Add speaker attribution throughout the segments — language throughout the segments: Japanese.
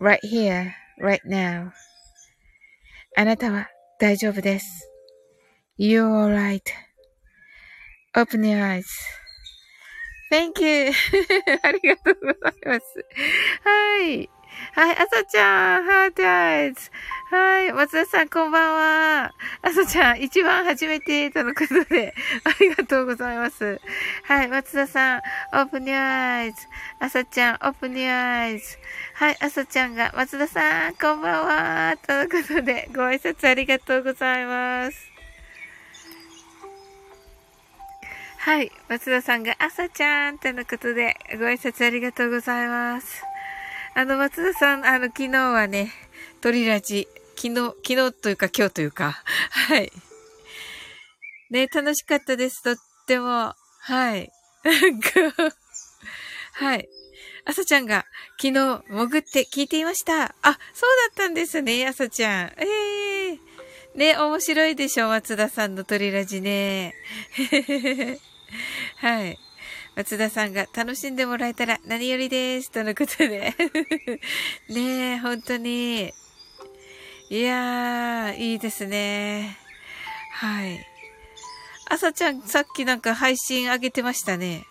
Speaker 1: right here, right now. あなたは大丈夫です。You're alright.Open your eyes.Thank you. ありがとうございます。はい。 はい、あさちゃん、 heart eyes。はい、松田さん、こんばんは。あさちゃん、一番初めてとのことで、ありがとうございます。はい、松田さん、 open your eyes。あさちゃん、 open your eyes。はい、あさちゃんが、松田さん、こんばんは。とのことで、ご挨拶ありがとうございます。はい。松田さんが、朝ちゃんとのことで、ご挨拶ありがとうございます。あの、松田さん、あの、昨日はね、鳥ラジ、昨日、昨日というか今日というか、はい。ね、楽しかったです、とっても。はい。はい。朝ちゃんが昨日潜って聞いていました。あ、そうだったんですね、朝ちゃん。ええー、ね、面白いでしょ、松田さんの鳥ラジね。はい。松田さんが楽しんでもらえたら何よりです。とのことで。ねえ、本当に。いやー、いいですね。はい。朝ちゃん、さっきなんか配信上げてましたね。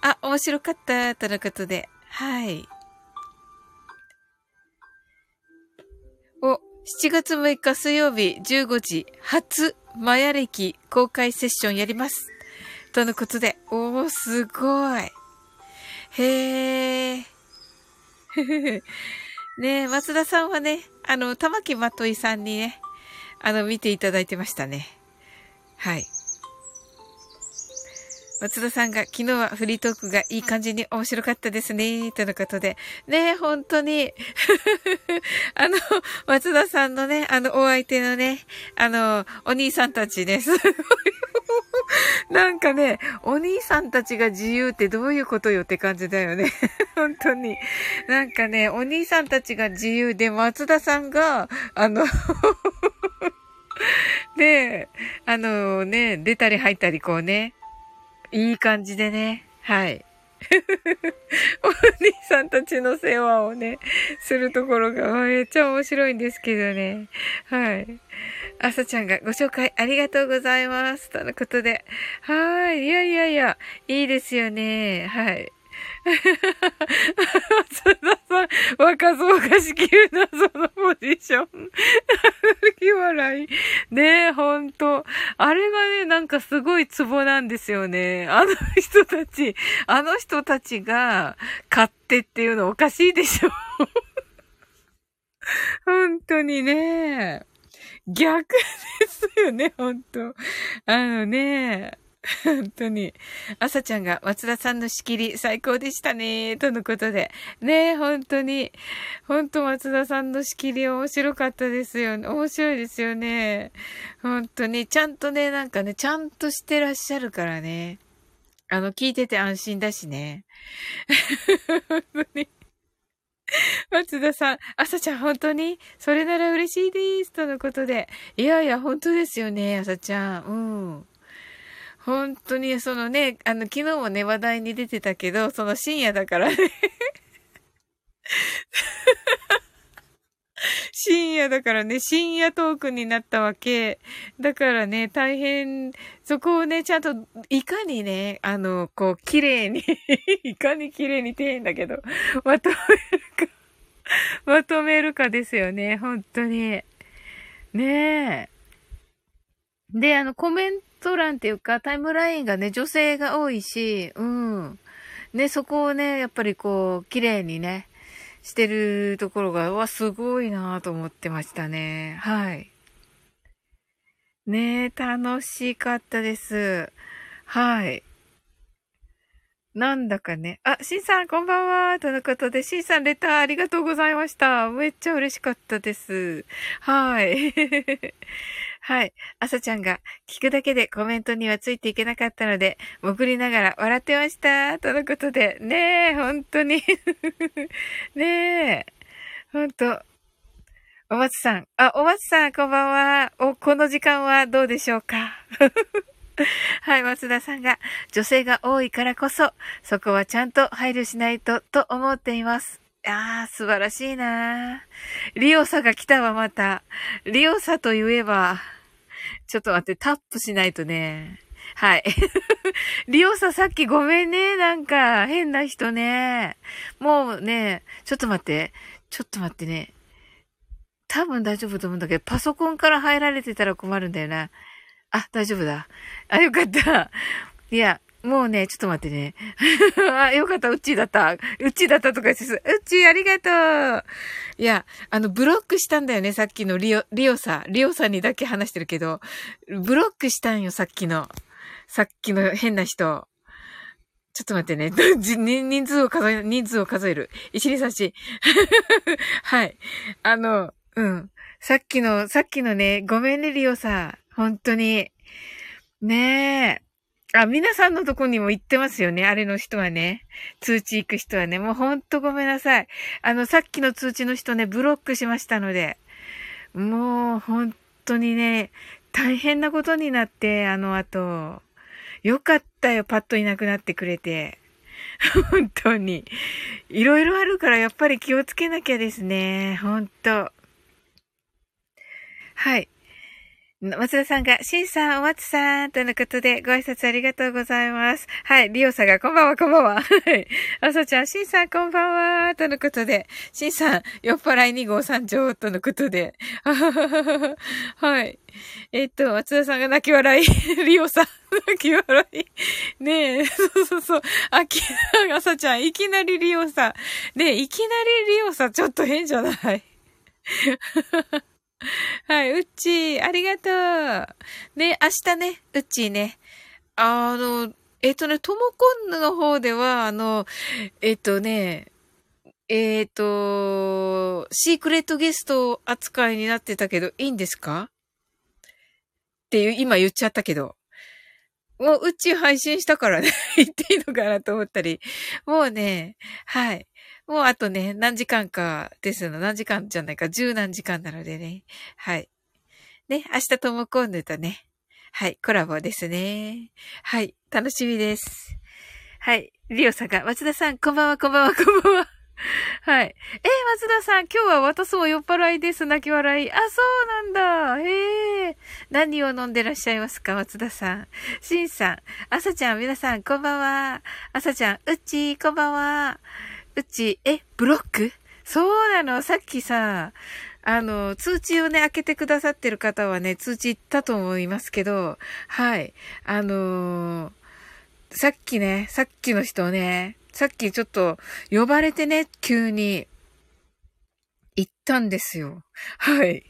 Speaker 1: あ、面白かった。とのことで。はい。お、7月6日水曜日15時、初マヤ歴公開セッションやります。とのことで、おー、すごい。へ え。ねえ松田さんはね、あの、玉木まといさんにね、あの、見ていただいてましたね。はい。松田さんが昨日はフリートークがいい感じに面白かったですね、とのことで。ね本当に あの、松田さんのね、あの、お相手のね、あの、お兄さんたちね、すごいなんかね、お兄さんたちが自由ってどういうことよって感じだよね。本当に。なんかね、お兄さんたちが自由で、松田さんが、あの ねあのね、出たり入ったりこうね、いい感じでね、はい。お兄さんたちの世話をね、するところがめっちゃ面白いんですけどね。はい。あさちゃんがご紹介ありがとうございます。とのことで。はい。いやいやいや、いいですよね。はい。松田さん、若造が仕切る謎のポジション。歩き笑い。ねえ、ほんと。あれがね、なんかすごいツボなんですよね。あの人たち、あの人たちが買ってっていうのおかしいでしょ。本当にね。逆ですよね、ほんと。あのね。本当に。朝ちゃんが松田さんの仕切り最高でしたね、とのことで。ねえ、本当に。本当松田さんの仕切り面白かったですよね。面白いですよね。本当に。ちゃんとね、なんかね、ちゃんとしてらっしゃるからね。あの、聞いてて安心だしね。本当に。松田さん、朝ちゃん本当に？それなら嬉しいです。とのことで。いやいや、本当ですよね、朝ちゃん。うん。本当に、そのね、あの、昨日もね、話題に出てたけど、その深夜だからね 深夜だからね、深夜トークになったわけ。だからね、大変、そこをね、ちゃんと、いかにね、あの、こう、綺麗に いかに綺麗に丁寧だけど、まとめるかまとめるかですよね、本当に。ねえ。で、あの、コメント欄っていうか、タイムラインがね、女性が多いし、うん。ね、そこをね、やっぱりこう、綺麗にね、してるところが、わ、すごいなと思ってましたね。はい。ね楽しかったです。はい。なんだかね。あ、シンさん、こんばんは。とのことで、シンさん、レターありがとうございました。めっちゃ嬉しかったです。はい。はい。朝ちゃんが聞くだけでコメントにはついていけなかったので、潜りながら笑ってました。とのことで、ねえ、本当に ねえ、本当お松さん。あ、お松さん、こんばんは。お、この時間はどうでしょうか はい、松田さんが、女性が多いからこそ、そこはちゃんと配慮しないと、と思っています。ああ、素晴らしいなリオサが来たわ、また。リオサと言えば、ちょっと待って、タップしないとね。はい。リオさんさっきごめんね。なんか、変な人ね。もうね、ちょっと待って。ちょっと待ってね。多分大丈夫と思うんだけど、パソコンから入られてたら困るんだよな。あ、大丈夫だ。あ、よかった。いや、もうね、ちょっと待ってね。あ、よかった、うっちーだった。うっちーだったとか言ってうっちーありがとう。いや、あの、ブロックしたんだよね、さっきのリオ、リオさん。リオさんにだけ話してるけど、ブロックしたんよ、さっきの。さっきの変な人。ちょっと待ってね。人数を数え、人数を数える。一、二、三、四。はい。あの、うん。さっきの、さっきのね、ごめんね、リオさん。本当に。ねえ。あ、皆さんのとこにも行ってますよね。あれの人はね。通知行く人はね。もうほんとごめんなさい。あの、さっきの通知の人ね、ブロックしましたので。もう、本当にね、大変なことになって、あの後。よかったよ、パッといなくなってくれて。本当に。いろいろあるからやっぱり気をつけなきゃですね。本当はい。松田さんが、シンさん、お松さん、とのことで、ご挨拶ありがとうございます。はい、リオさんが、こんばんは、こんばんは。はい。あさちゃん、シンさん、こんばんは、とのことで、シンさん、酔っ払い2号参上、とのことで。はい。えっと、松田さんが泣き笑い。リオさん、泣き笑い。ねえ、そうそうそう。あき、あさちゃん、いきなりリオさん。ねえ、いきなりリオさん、ちょっと変じゃない？はい、うっちー、ありがとう。ね、明日ね、うっちーね。あの、えっ、とね、ともこんの方では、あの、えっ、とね、えっ、と、シークレットゲスト扱いになってたけど、いいんですか？っていう、今言っちゃったけど。もう、うち配信したからね、言っていいのかなと思ったり。もうね、はい。もうあとね、何時間かですの。何時間じゃないか、十何時間なのでね。はい。ね、明日ともこんぬとね。はい、コラボですね。はい、楽しみです。はい、リオさんが、松田さん、こんばんは、こんばんは、こんばんは。はい。えー、松田さん、今日は私も酔っ払いです。泣き笑い。あ、そうなんだ。へえ。何を飲んでらっしゃいますか、松田さん。しんさん、あさちゃん、皆さん、こんばんは。あさちゃん、うっちー、こんばんは。うち、え、ブロック？そうなの？さっきさ、あの、通知をね、開けてくださってる方はね、通知行ったと思いますけど、はい。あのー、さっきね、さっきの人ね、さっきちょっと呼ばれてね、急に行ったんですよ。はい。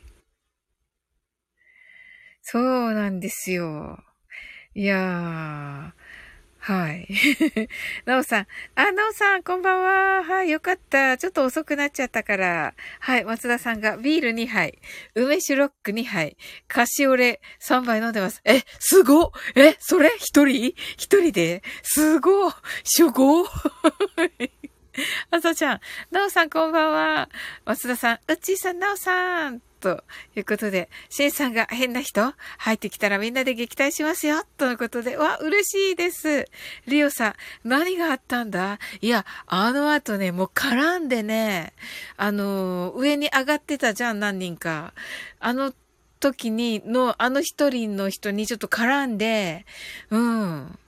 Speaker 1: そうなんですよ。いやー、はい。なおさん。あ、なおさん、こんばんは。はい、よかった。ちょっと遅くなっちゃったから。はい、松田さんがビール2杯、梅酒ロック2杯、カシオレ3杯飲んでます。え、すごえ、それ？一人？一人で？すご初号あさちゃん、なおさんこんばんは。松田さん、うっちーさん、なおさん。ということで、シンさんが変な人？入ってきたらみんなで撃退しますよとのことで、わ、嬉しいです。リオさん、何があったんだ？いや、あの後ね、もう絡んでね、あの、上に上がってたじゃん、何人か。あの時に、の、あの一人の人にちょっと絡んで、うん。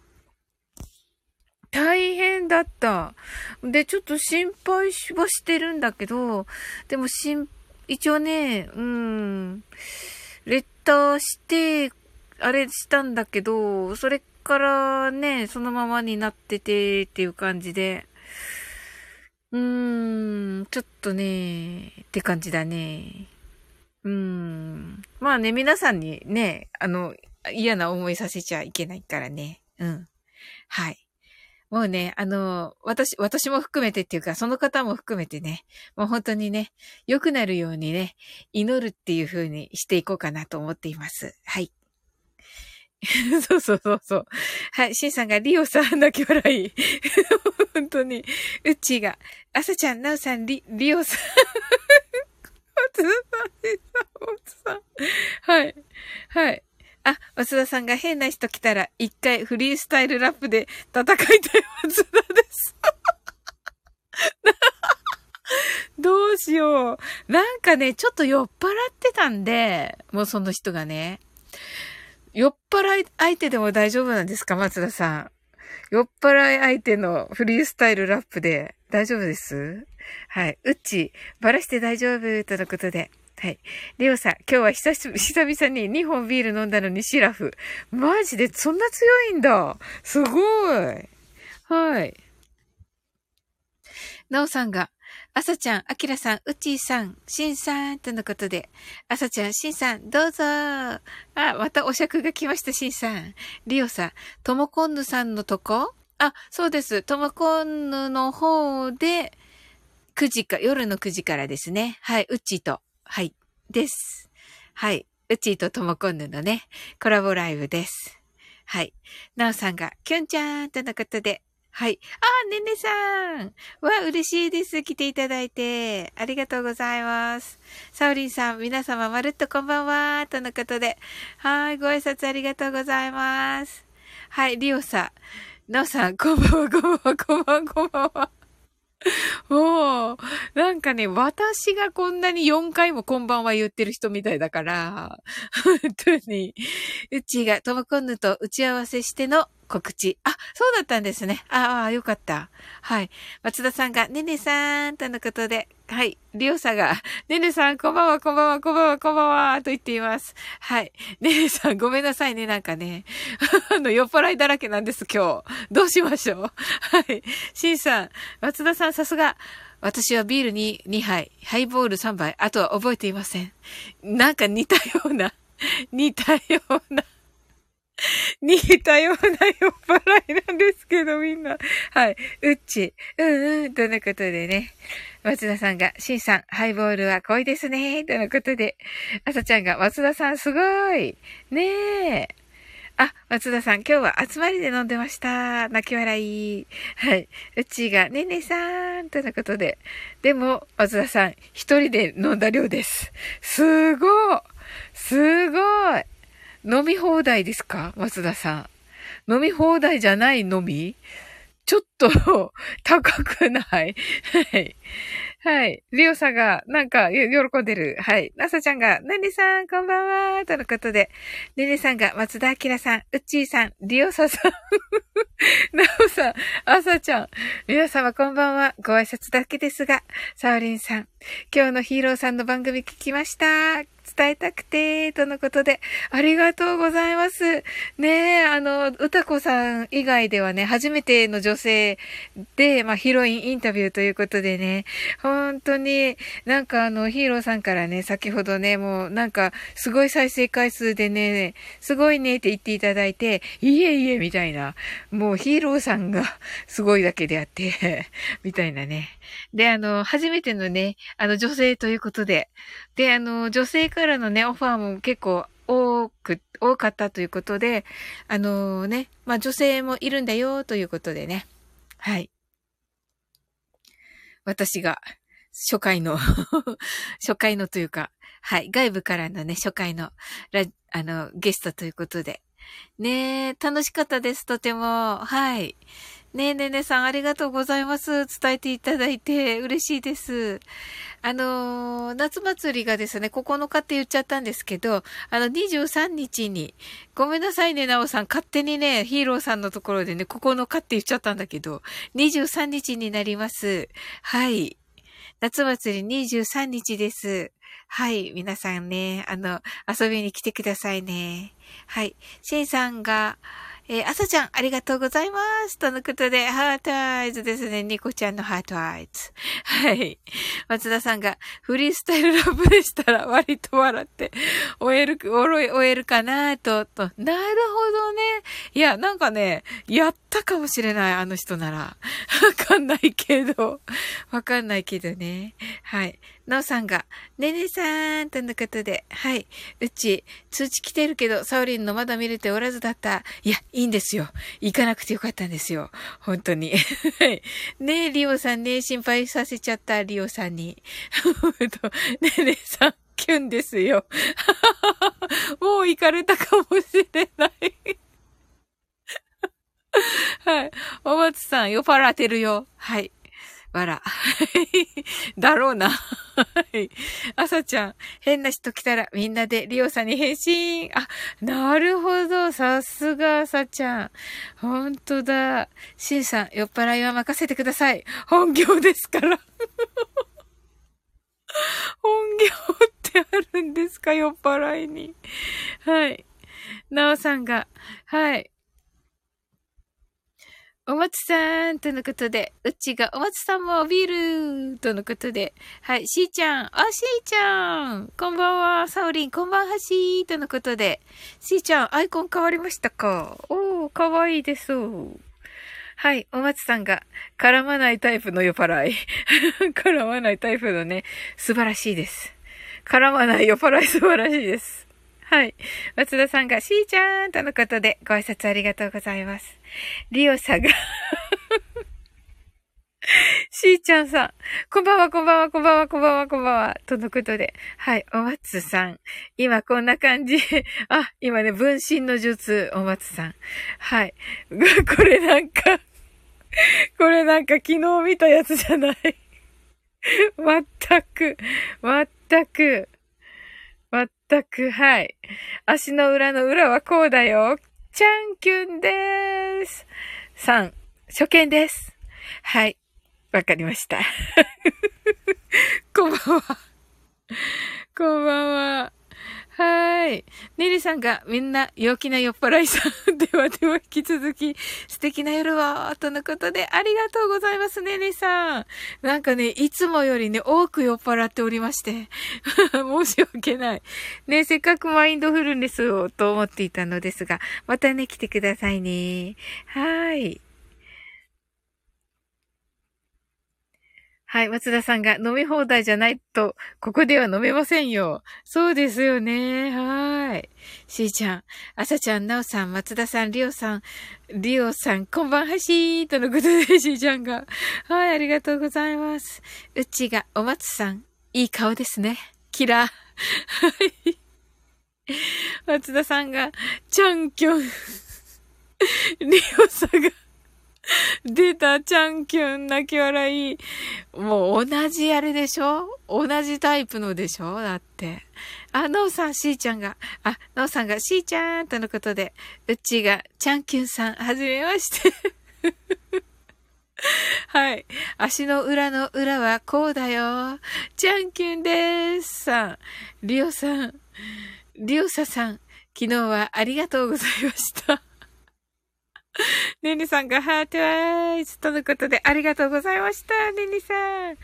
Speaker 1: 大変だった。で、ちょっと心配はしてるんだけど、でも心一応ね、うん、レッターして、あれしたんだけど、それからね、そのままになっててっていう感じで、うーん、ちょっとね、って感じだね。うーん。まあね、皆さんにね、あの、嫌な思いさせちゃいけないからね。うん。はい。もうね、あの、私、私も含めてっていうか、その方も含めてね、もう本当にね、良くなるようにね、祈るっていう風にしていこうかなと思っています。はい。そうそうそうそう。はい。シンさんがリオさん泣き笑い。本当に。うっちーが、あさちゃん、なおさん、リ、リオさん。おつさん、おつさん。はい。はい。あ、松田さんが変な人来たら、一回フリースタイルラップで戦いたい松田です。どうしよう。なんかね、ちょっと酔っ払ってたんで、もうその人がね。酔っ払い相手でも大丈夫なんですか松田さん。酔っ払い相手のフリースタイルラップで大丈夫です？はい。うっち、バラして大丈夫とのことで。はい。レオさん、今日は久し、久々に2本ビール飲んだのにシラフ。マジでそんな強いんだ。すごい。はい。なおさんが、あさちゃん、あきらさん、うちーさん、しんさん、とのことで。あさちゃん、しんさん、どうぞ。あ、またお酌が来ました、しんさん。リオさん、ともこんぬさんのとこ？あ、そうです。ともこんぬの方で、9時か、夜の9時からですね。はい、うちと。はい。です。はい。うちーとともこんぬのね、コラボライブです。はい。なおさんが、きゅんちゃんとのことで、はい。あ、ねねさんわ、嬉しいです。来ていただいて。ありがとうございます。サウリンさん、皆様まるっとこんばんは。とのことで。はい。ご挨拶ありがとうございます。はい。リオさん。なおさん、こんばんは、こんばんは、こんばんは、こんばんは。もう、なんかね、私がこんなに4回もこんばんは言ってる人みたいだから、本当に、うちがトムコンヌと打ち合わせしての告知。あ、そうだったんですね。ああ、よかった。はい。松田さんが、ねねさんとのことで、はい。りょうさが、ねねさん、こんばんは、こんばんは、こんばんは、こんばんは、と言っています。はい。ねねさん、ごめんなさいね、なんかね。あの、酔っ払いだらけなんです、今日。どうしましょうはい。しんさん、松田さん、さすが。私はビールに2杯、ハイボール3杯、あとは覚えていません。なんか似たような、似たような。似たような酔っ払いなんですけど、みんな。はい。うっち。うんうん。とのことでね。松田さんが、しんさん、ハイボールは濃いですね。とのことで。あさちゃんが、松田さんすごい。ねえ。あ、松田さん、今日は集まりで飲んでました。泣き笑い。はい。うちが、ねねさん、とのことで。でも、松田さん、一人で飲んだ量です。すごいすごい飲み放題ですか？松田さん。飲み放題じゃない飲み？ちょっと 高くない？はい。はい。リオさんが、なんか、喜んでる。はい。ナサちゃんが、ナネさん、こんばんは。とのことで、ネネさんが、松田明さん、ウッチーさん、リオサさん、ナオさん、アサちゃん、皆様こんばんは。ご挨拶だけですが、サオリンさん、今日のヒーローさんの番組聞きました。伝えたくて、とのことで、ありがとうございます。ねえ、あの、歌子さん以外ではね、初めての女性で、まあ、ヒロインインタビューということでね、本当に、なんかあの、ヒーローさんからね、先ほどね、もう、なんか、すごい再生回数でね、すごいねって言っていただいて、いえいえ、みたいな、もうヒーローさんが すごいだけであって みたいなね。で、あの、初めてのね、あの、女性ということで、で、あの、女性からのね、オファーも結構多く、多かったということで、あのね、まあ女性もいるんだよということでね。はい。私が、初回の 初回のというか、はい、外部からのね、初回の、ラ、あの、ゲストということで。ねえ、楽しかったです、とても。はい。ねえねえねえさん、ありがとうございます。伝えていただいて嬉しいです。あのー、夏祭りがですね、9日って言っちゃったんですけど、あの、23日に、ごめんなさいね、なおさん。勝手にね、ヒーローさんのところでね、9日って言っちゃったんだけど、23日になります。はい。夏祭り23日です。はい。皆さんね、あの、遊びに来てくださいね。はい。シンさんが、えー、朝ちゃん、ありがとうございます。とのことで、 heart eyes ですね。ニコちゃんの heart eyes。はい。松田さんが、フリースタイルラップでしたら、割と笑って、終える、おろい終えるかなと、と。なるほどね。いや、なんかね、やったかもしれない、あの人なら。わかんないけど。わかんないけどね。はい。なおさんが、ねねさんとのことで、はい。うち、通知来てるけど、サオリンのまだ見れておらずだった。いや、いいんですよ。行かなくてよかったんですよ。本当に。ねえ、リオさんね、心配させちゃった、リオさんに。ねねさん、キュンですよ。もう行かれたかもしれない。はい。お松さん、酔っ払ってるよ。はい。わら。だろうな。はい。朝ちゃん、変な人来たらみんなでリオさんに返信。あ、なるほど。さすが朝ちゃん。ほんとだ。シンさん、酔っ払いは任せてください。本業ですから。本業ってあるんですか酔っ払いに。はい。なおさんが、はい。お松さんとのことで、うちがお松さんもビールとのことで、はい、しーちゃん、あ、しーちゃん、こんばんは、サオリン、こんばんはしーとのことで、しーちゃん、アイコン変わりましたか？おー、かわいいです。はい、お松さんが、絡まないタイプの酔っ払い。絡まないタイプのね、素晴らしいです。絡まない酔っ払い素晴らしいです。はい。松田さんが、しーちゃんとのことで、ご挨拶ありがとうございます。リオさんが しーちゃんさん、こんばんは、こんばんは、こんばんは、こんばんは、こんばんは、とのことで。はい、お松さん。今こんな感じ。あ、今ね、分身の術、お松さん。はい。これなんかこれなんか昨日見たやつじゃないまったく、まったく、まったく、はい。足の裏の裏はこうだよ。ちゃんきゅんでーす。3、初見です。はい。わかりました。こんばんは。こんばんは。はい。ネリさんがみんな陽気な酔っ払いさん。ではでは引き続き素敵な夜をとのことでありがとうございます、ネリさん。なんかね、いつもよりね、多く酔っ払っておりまして。申し訳ない。ね、せっかくマインドフルネスをと思っていたのですが、またね、来てくださいね。はい。はい、松田さんが飲み放題じゃないと、ここでは飲めませんよ。そうですよね。はーい。しーちゃん、あさちゃん、なおさん、松田さん、りおさん、りおさん、こんばんはしーとのことで、しーちゃんが。はい、ありがとうございます。うちが、お松さん、いい顔ですね。キラー。はい。松田さんが、ちゃんきょん。りおさんが、出た、ちゃんきゅん、泣き笑い。もう同じあれでしょ？同じタイプのでしょ？だって。あ、のうさん、しーちゃんが、あ、のうさんが、しーちゃんとのことで、うちが、ちゃんきゅんさん、はじめまして。はい。足の裏の裏はこうだよ。ちゃんきゅんでーす。さん。りおさん。りおささん。昨日はありがとうございました。ねねさんがハートアイズとのことでありがとうございました。ねねさん。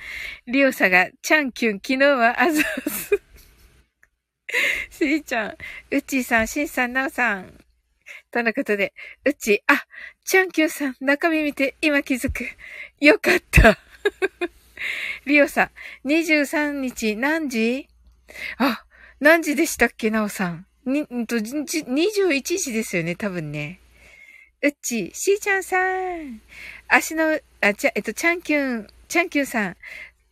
Speaker 1: りおさが、チャンキュン、昨日はあざす。しーちゃん、うっちーさん、しんさん、なおさん。とのことで、うちー、あ、チャンキュンさん、中身見て今気づく。よかった。りおさん、23日何時？あ、何時でしたっけ、なおさん。に、んと、21時ですよね、多分ね。うっち、しーちゃんさん。足の、あ、ちゃ、えっと、ちゃんきゅん、ちゃんきゅんさん。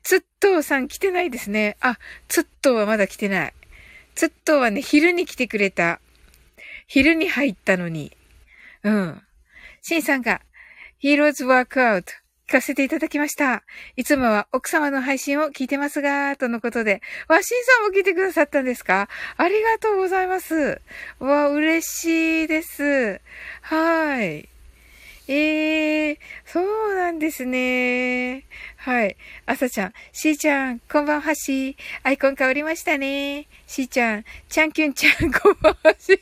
Speaker 1: つっとうさん来てないですね。あ、つっとうはまだ来てない。つっとうはね、昼に来てくれた。昼に入ったのに。うん。しんさんが、ヒーローズワークアウト。聞かせていただきました。いつもは奥様の配信を聞いてますが、とのことで。わ、しんさんも聞いてくださったんですか？ありがとうございます。わ、嬉しいです。はい。ええー、そうなんですね。はい。あさちゃん、しーちゃん、こんばんはし。アイコン変わりましたね。しーちゃん、ちゃんきゅんちゃん、こんばんはし。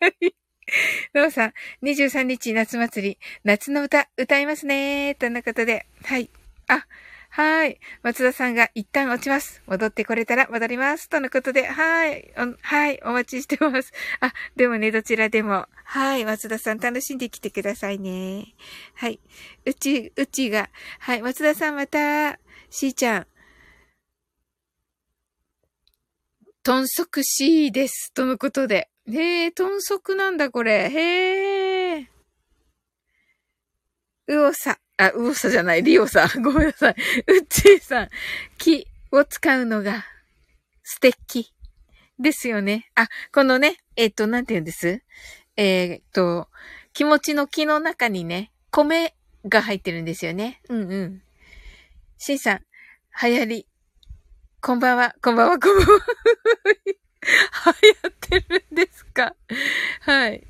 Speaker 1: はい。ローさん、23日夏祭り、夏の歌、歌いますねとのことで、はい。あ、はい。松田さんが一旦落ちます。戻ってこれたら戻ります。とのことで、はい。はい。お待ちしてます。あ、でもね、どちらでも。はい。松田さん楽しんできてくださいね。はい。うち、うちが、はい。松田さんまた、しーちゃん。豚足しーです。とのことで。へえ、豚足なんだ、これ。へえ。うおさ。あ、うおさじゃない、りおさ。ごめんなさい。うっちーさん。木を使うのが素敵ですよね。あ、このね、えっ、ー、と、なんて言うんです？えっ、ー、と、気持ちの木の中にね、米が入ってるんですよね。うんうん。しんさん、流行り。こんばんは、こんばんは、こんばんは。流行ってるんですか？はい。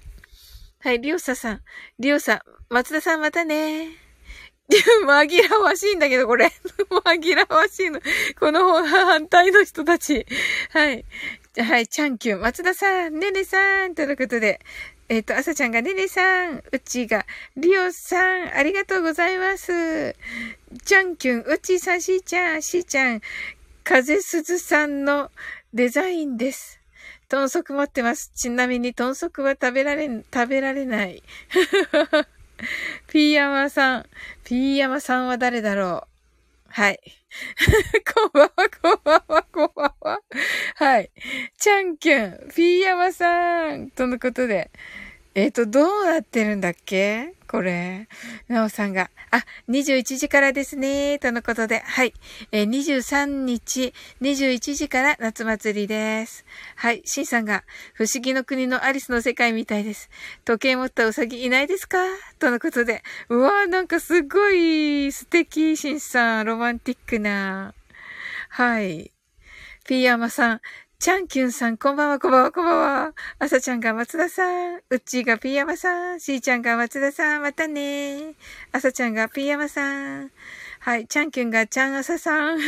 Speaker 1: はい、りょうささん。りょうさ、松田さんまたね。紛らわしいんだけど、これ。紛らわしいの。この反対の人たち。はい。はい、チャンキュン。松田さん、ねねさん。ということで。えっ、ー、と、朝ちゃんがねねさん。うちが、りおさん。ありがとうございます。チャンキュン、うちさん、しーちゃん、しーちゃん。風鈴さんのデザインです。豚足持ってます。ちなみに豚足は食べられ、食べられない。ピーヤマさん。ピーヤマさんは誰だろうはい。こんばんは、こんばんは、こんばんは。はい。チャンキュン、ピーヤマさん。とのことで。えっ、ー、と、どうなってるんだっけ？これ。なおさんが、あ、21時からですね、とのことで、はい。えー、23日、21時から夏祭りです。はい。シンさんが、不思議の国のアリスの世界みたいです。時計持ったウサギいないですか？とのことで、うわーなんかすごい素敵、シンさん。ロマンティックな。はい。ピーヤマさん、チャンキュンさん、こんばんは、こんばんは、こんばんは。あさちゃんが松田さん、うっちーがピーヤマさん、しーちゃんが松田さん、またねあさちゃんがピーヤマさん。はい、チャンキュンがチャンアサさん。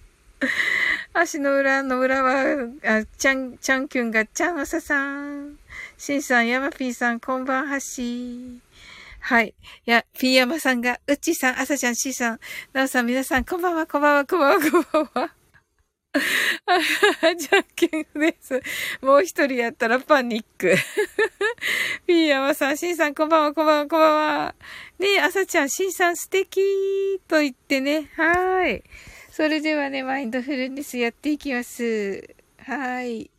Speaker 1: 足の裏の裏は、あ、チャン、チャンキュンがチャンアサさん。しんさん、ヤマピーさん、こんばんはし。はい。いや、ピーヤマさんが、うっちーさん、あさちゃん、しーさん、なおさん、皆さん、こんばんは、こんばんは、こんばんは、こんばんは。じゃんけんです。もう一人やったらパニック。ピーヤマさん、シンさん、こんばんは、こんばんは、こんばんは。ねえ、朝ちゃん、シンさん素敵と言ってね。はい。それではね、マインドフルネスやっていきます。はい。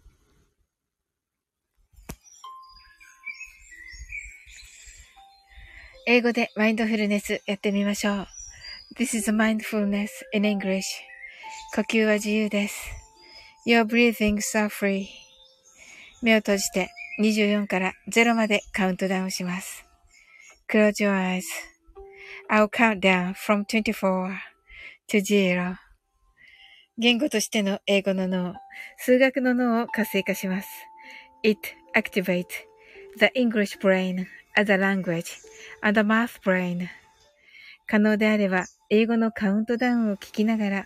Speaker 1: 英語でマインドフルネスやってみましょう。This is mindfulness in English. 呼吸は自由です。Your breathings are free. 目を閉じて24から0までカウントダウンします。Close your eyes.I'll count down from 24 to 0. 言語としての英語の脳、数学の脳を活性化します。It activates the English brain as a language and the math brain. 可能であれば、英語のカウントダウンを聞きながら、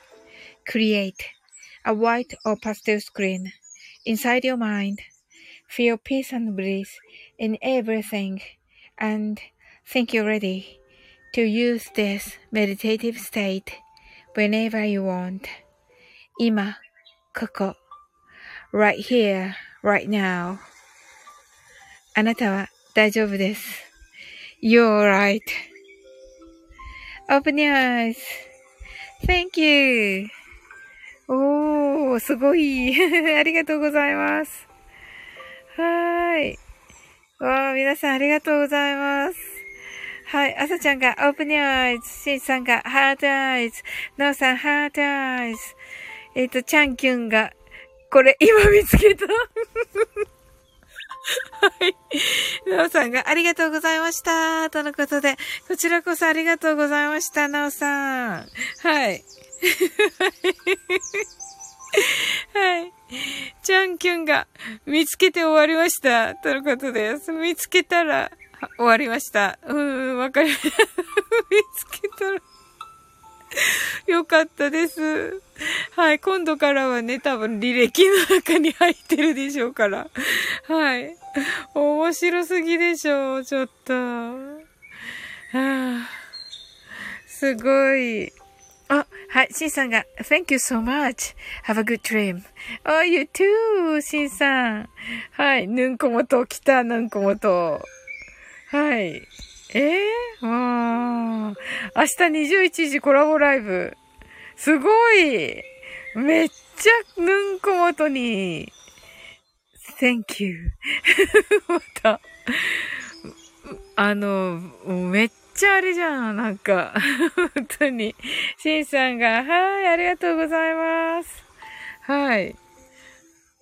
Speaker 1: Create a white or pastel screen inside your mind. Feel peace and bliss in everything and think you're ready to use this meditative state whenever you want. 今、ここ。right here, right now. あなたは大丈夫です。You're right. Open your eyes. Thank you. おー、すごい。ありがとうございます。はーい。わー、皆さんありがとうございます。はい。あさちゃんが Open Your Eyes。しんさんが Heart Eyes。なおさん Heart Eyes。えっ、ー、と、ちゃんきゅんが、これ今見つけた。はい。なおさんがありがとうございました。とのことで、こちらこそありがとうございました。なおさん。はい。はい。ちゃんきゅんが見つけて終わりました。とのことです。見つけたら終わりました。うん、わかりました。見つけたらよかったです。はい。今度からはね、多分履歴の中に入ってるでしょうから。はい。面白すぎでしょう、ちょっと。はあ、すごい。あ、はい、シンさんが、Thank you so much. Have a good dream. Oh, you too, シンさん。はい、ぬんこもと来た、ぬんこもと。はい。えー、わー。明日21時コラボライブ。すごいめっちゃぬんこもとに。Thank you. また。あの、めっちゃあれじゃん、なんか。本当に。シンさんが、はい、ありがとうございます。はい。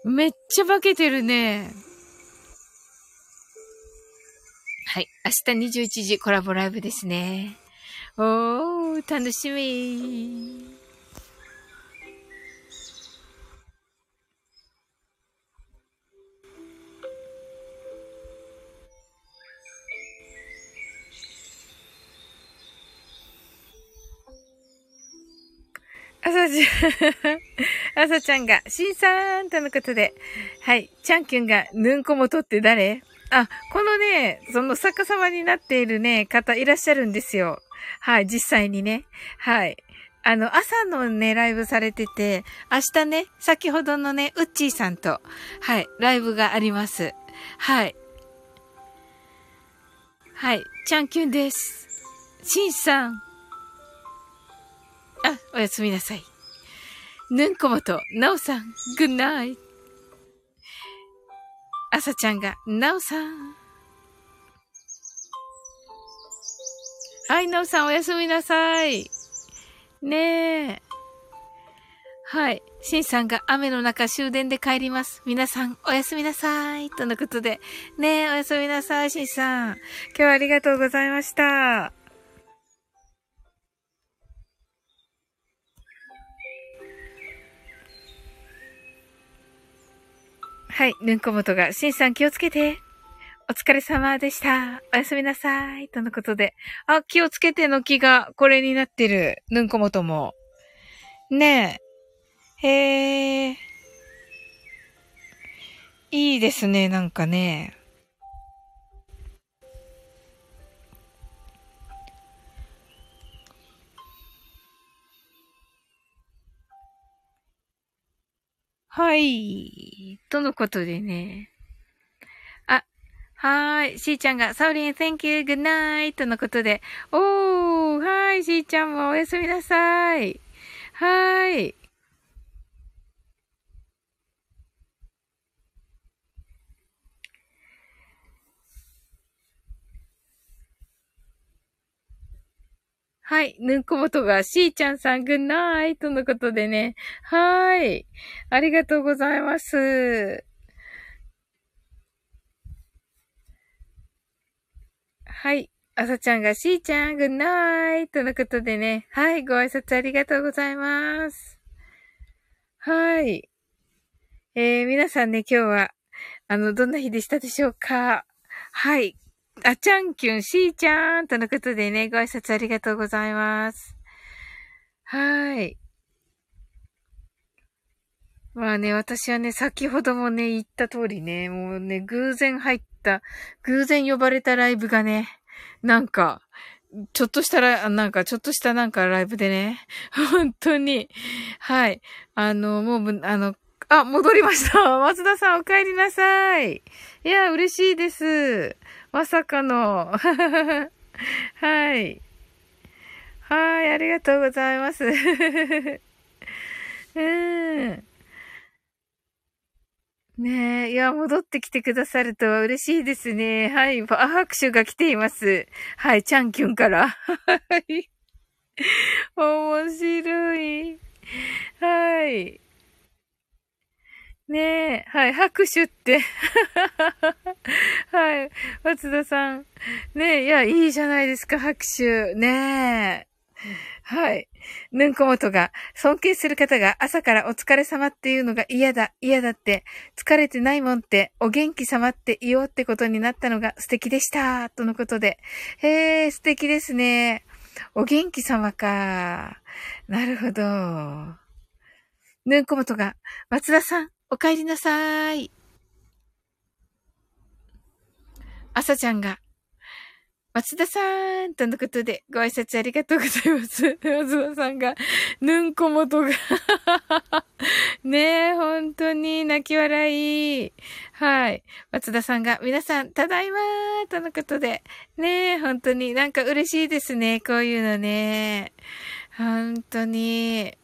Speaker 1: めっちゃ化けてるね。はい。明日21時コラボライブですね。おー、楽しみ。あさちゃん、あさちゃんが、しんさんとのことで、はい、ちゃんきゅんが、ぬんこもとって誰？あ、このね、その逆さまになっているね、方いらっしゃるんですよ。はい、実際にね。はい。あの、朝のね、ライブされてて、明日ね、先ほどのね、うっちーさんと、はい、ライブがあります。はい。はい、ちゃんきゅんです。しんさん。あ、おやすみなさい。ぬんこもと、なおさん、グッナイ。あさちゃんが、なおさん。はい、なおさんおやすみなさい。ねえ。はい。しんさんが雨の中終電で帰ります。皆さんおやすみなさい。とのことで。ねえ、おやすみなさい、しんさん。今日はありがとうございました。はい、ぬんこもとが、しんさん気をつけて。お疲れ様でした。おやすみなさい。とのことで。あ、気をつけての気がこれになってる。ぬんこもとも。ねえ。へえ。いいですね、なんかね。はい。とのことでね。あ、はーい。しーちゃんが、サウリン、thank you, good night とのことで。おー、はーい。しーちゃんもおやすみなさい。はーい。はい。ぬんこもとが、しーちゃんさん、ぐんナイとのことでね。はーい。ありがとうございます。はい。あさちゃんが、しーちゃん、ぐんナイとのことでね。はい。ご挨拶ありがとうございます。はい。えー、皆さんね、今日は、あの、どんな日でしたでしょうか？はい。あ、ちゃんきゅん、しーちゃんとのことでね、ご挨拶ありがとうございます。はい。まあね、私はね、先ほどもね、言った通りね、もうね、偶然入った、偶然呼ばれたライブがね、なんか、ちょっとしたら、なんか、ちょっとしたなんかライブでね、本当に、はい。あの、もう、あの、あ、戻りました。松田さんお帰りなさい。いや、嬉しいです。まさかの。はい。はい、ありがとうございます。うん。ねえ。いや、戻ってきてくださると嬉しいですね。はい。あ、拍手が来ています。はい。チャンキュンから。はい。面白い。はい。ねえ。はい。拍手って。はい。松田さん。ねえ。いや、いいじゃないですか、拍手。ねえ。はい。ぬんこもとが、尊敬する方が朝からお疲れ様っていうのが嫌だ、嫌だって、疲れてないもんって、お元気様って言おうってことになったのが素敵でした、とのことで。へえ、素敵ですね。お元気様か。なるほど。ぬんこもとが、松田さん、お帰りなさーい。朝ちゃんが、松田さんとのことで、ご挨拶ありがとうございます。松田さんが、ぬんこもとが ねえ、本当に泣き笑い。はい。松田さんが、皆さん、ただいまーとのことで、ねえ、本当になんか嬉しいですね、こういうのね。本当に。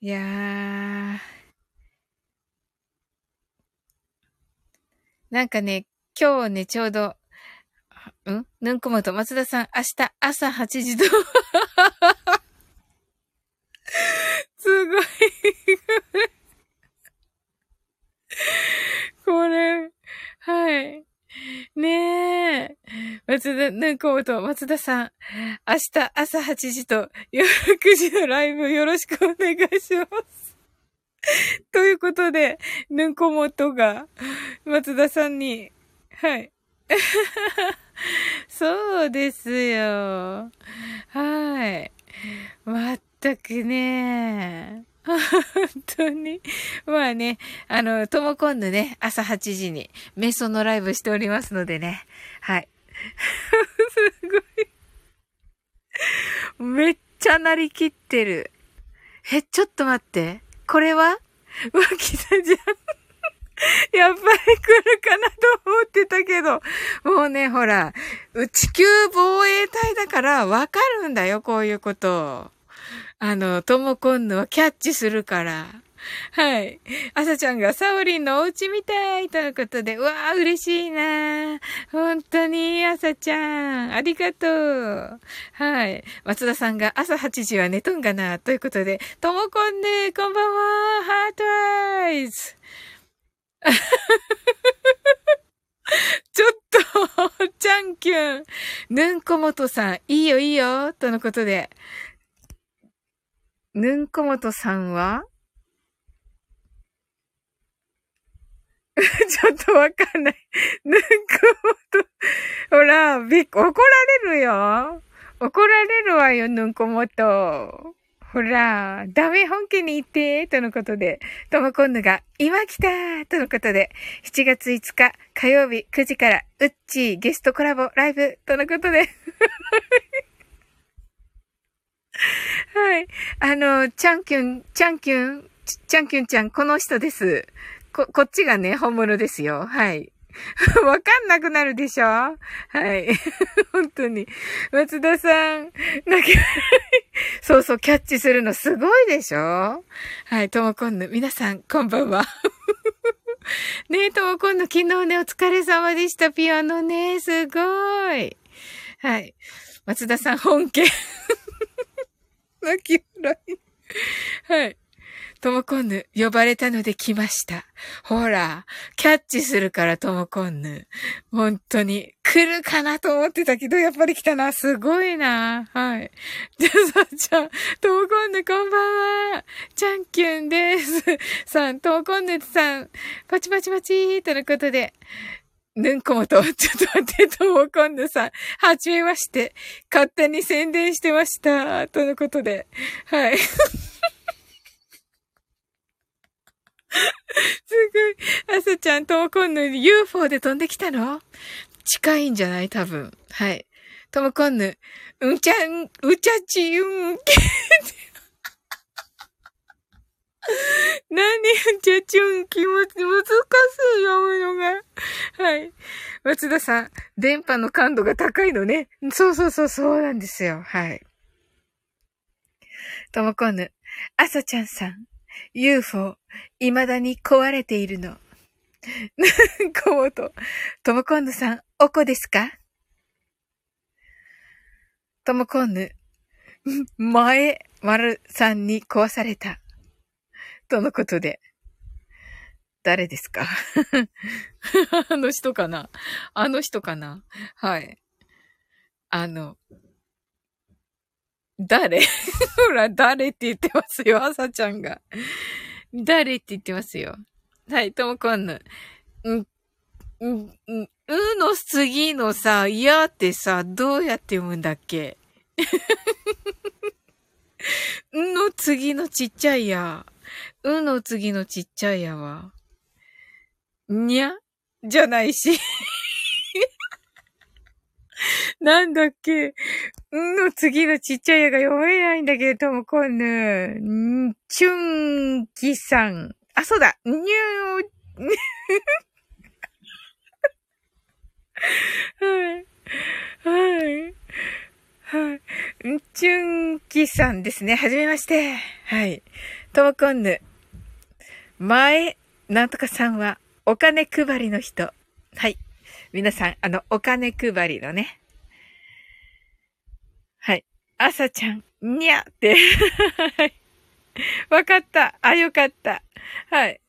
Speaker 1: いやー。なんかね、今日ね、ちょうど、ん？ぬんこもと松田さん、明日朝8時と すごいこれ、はい。ねえ。松田、ぬんこもと松田さん、明日朝8時と夜9時のライブよろしくお願いします。ということで、ぬんこもとが松田さんに、はい。そうですよ。はい。まったくね。本当に。まあね、あの、とも今度ね、朝8時に瞑想のライブしておりますのでね。はい。すごい。めっちゃなりきってる。え、ちょっと待って。これは？脇田じゃん。やっぱり来るかなと思ってたけど、もうね、ほら、地球防衛隊だからわかるんだよ、こういうこと。あの、ともこんのはキャッチするから。はい。あさちゃんがサオリンのお家みたいとのことで、うわー嬉しいな本当に、あさちゃん。ありがとう。はい。松田さんが朝8時は寝とんかなということで、ともこんぬ、こんばんは。ハートアイズ。ちょっと、ちゃんきゅん。ぬんこもとさん、いいよいいよ、とのことで。ぬんこもとさんは？ちょっとわかんない。ぬんこもと、ほら、びっ、怒られるよ。怒られるわよ、ぬんこもと。ほら、ダメ本家に行って、とのことで、ともこんぬが、今来たとのことで、7月5日火曜日9時から、うっちーゲストコラボライブ、とのことで。はい。あの、チャンキュン、チャンキュン、チャンキュンちゃん、この人です。こ、こっちがね、本物ですよ。はい。わかんなくなるでしょ？はい。本当に。松田さん、泣き笑い。そうそう、キャッチするのすごいでしょ？はい、ともこんぬ。皆さん、こんばんは。ねえ、ともこんぬ、昨日ね、お疲れ様でした。ピアノね、すごい。はい。松田さん、本家。泣き笑い。はい。ともこんぬ、呼ばれたので来ました。ほら、キャッチするからともこんぬ。本当に、来るかなと思ってたけど、やっぱり来たな。すごいな。はい。じゃあさ、ちゃん、ともこんぬこんばんは。ちゃんきゅんです。さん、ともこんぬさん、パチパチパチーとのことで、ぬんこもと、ちょっと待って、ともこんぬさん、はじめまして、勝手に宣伝してました、とのことで、はい。すごい。朝ちゃんともこんぬ UFO で飛んできたの？近いんじゃない？多分。はい。ともこんぬ、うんちゃん、うちゃちうんけ。何うんちゃちうん気持ち難しい読むのが。はい。松田さん、電波の感度が高いのね。そうそうそう、そうなんですよ。はい。ともこんぬ、あさちゃんさん、UFO、未だに壊れているの。コモト、トモコンヌさん、おこですか？トモコンヌ、前、丸さんに壊された。とのことで。誰ですか？あの人かな？あの人かな？はい。あの、誰？ほら、誰って言ってますよ、朝ちゃんが。誰って言ってますよ。はい、ともこんぬ。ん、ん、ん、うの次のさ、いやってさ、どうやって読むんだっけ？んの次のちっちゃいや。うの次のちっちゃいやは。にゃ？じゃないし。なんだっけ？んの次のちっちゃいやが読めないんだけど、ともこんぬ。んちゅんきさん。あ、そうだ。にゅー。はい。はい。はい。んちゅんきさんですね。はじめまして。はい。ともこんぬ。前、なんとかさんは、お金配りの人。はい。皆さん、あの、お金配りのね。はい。朝ちゃん、にゃって。はい。わかった。あ、よかった。はい。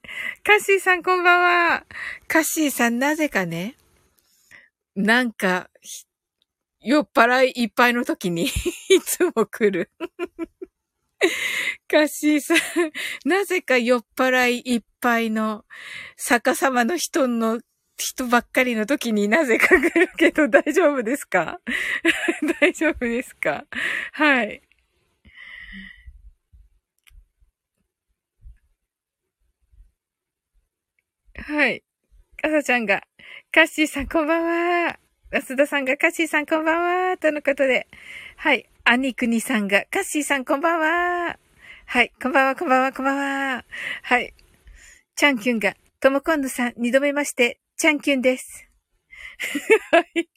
Speaker 1: カッシーさん、こんばんは。カッシーさん、なぜかね、なんか、酔っ払いいっぱいの時に いつも来るカッシーさん、なぜか酔っ払いいっぱいの逆さまの人の人ばっかりの時になぜか来るけど大丈夫ですか？大丈夫ですか？はい。はい。かさちゃんが、カッシーさんこんばんは。安田さんが、カッシーさんこんばんは。とのことで。はい。アニクニさんが、カッシーさんこんばんは。はい。こんばんは、こんばんは、こんばんは。はい。チャンキュンが、ともこんぬさん、二度目まして、チャンキュンです。はい。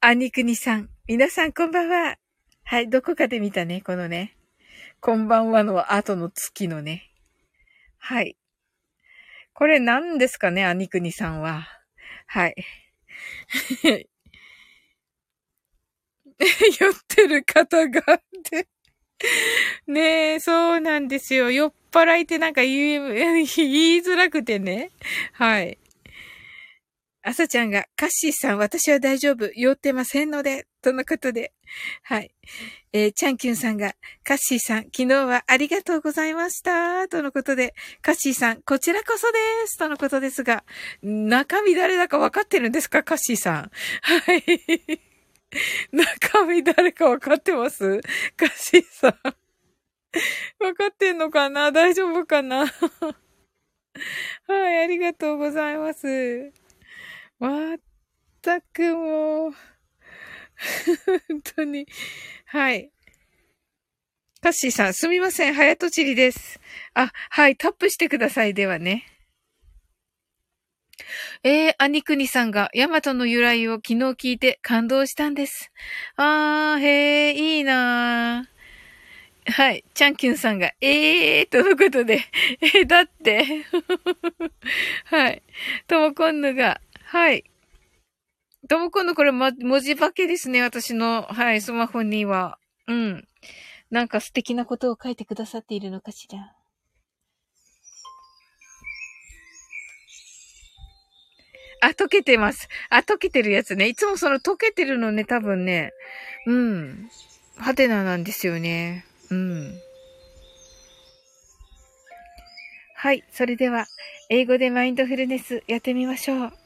Speaker 1: アニクニさん、皆さんこんばんは。はい。どこかで見たね、このね。こんばんはの後の月のね。はい。これ何ですかね、アニクニさんは。はい。酔ってる方が。ねえ、そうなんですよ。酔っ払いってなんか言い、言いづらくてね。はい。朝ちゃんが、カッシーさん、私は大丈夫。酔ってませんので、とのことで。はい。えー、チャンキュンさんが、カッシーさん、昨日はありがとうございました。とのことで、カッシーさん、こちらこそです。とのことですが、中身誰だか分かってるんですか？カッシーさん。はい。中身誰か分かってます？カッシーさん。分かってんのかな？大丈夫かな？はい、ありがとうございます。まったくもう、本当に。はい。カッシーさん、すみません。早とちりです。あ、はい。タップしてください。ではね。えー、アニクニさんがヤマトの由来を昨日聞いて感動したんです。あー、へー、いいなー。はい。チャンキュンさんが、えー、とのことで、えー、だって はい。ともこんぬが、はい。ともこんぬこれ、ま、文字化けですね。私の、はい、スマホには。うん。なんか素敵なことを書いてくださっているのかしら。あ、溶けてます。あ、溶けてるやつね。いつもその溶けてるのね、多分ね。うん。ハテナなんですよね。うん。はい。それでは、英語でマインドフルネスやってみましょう。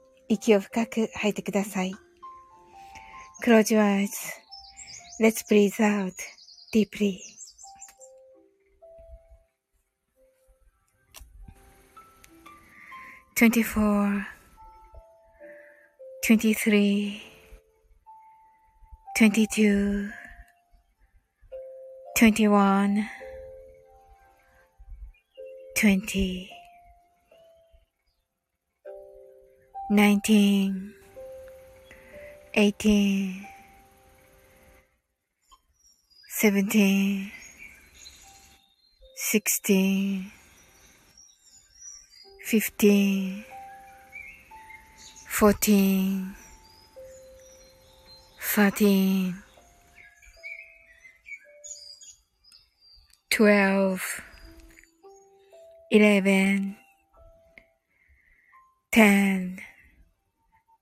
Speaker 1: 息を深く吐いてください。Close your eyes.Let's breathe out deeply. Twenty-four, twenty-three, twenty-two, twenty-one, 19 18 17 16 15 14 13 12 11 10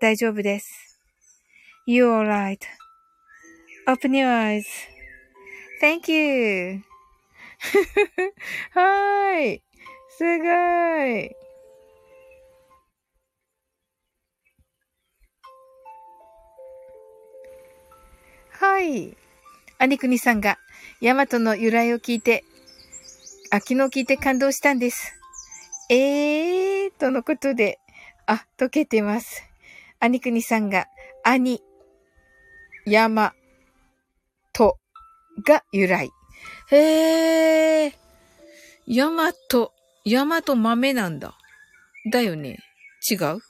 Speaker 1: 大丈夫です。You're alright.Open your eyes.Thank you. はい。すごい。はい。兄国さんが、ヤマトの由来を聞いて、あ、昨日聞いて感動したんです。えー、とのことで、あ、溶けてます。兄国さんが、兄、山、と、が由来。へえ。山と、山と豆なんだ。だよね。違う？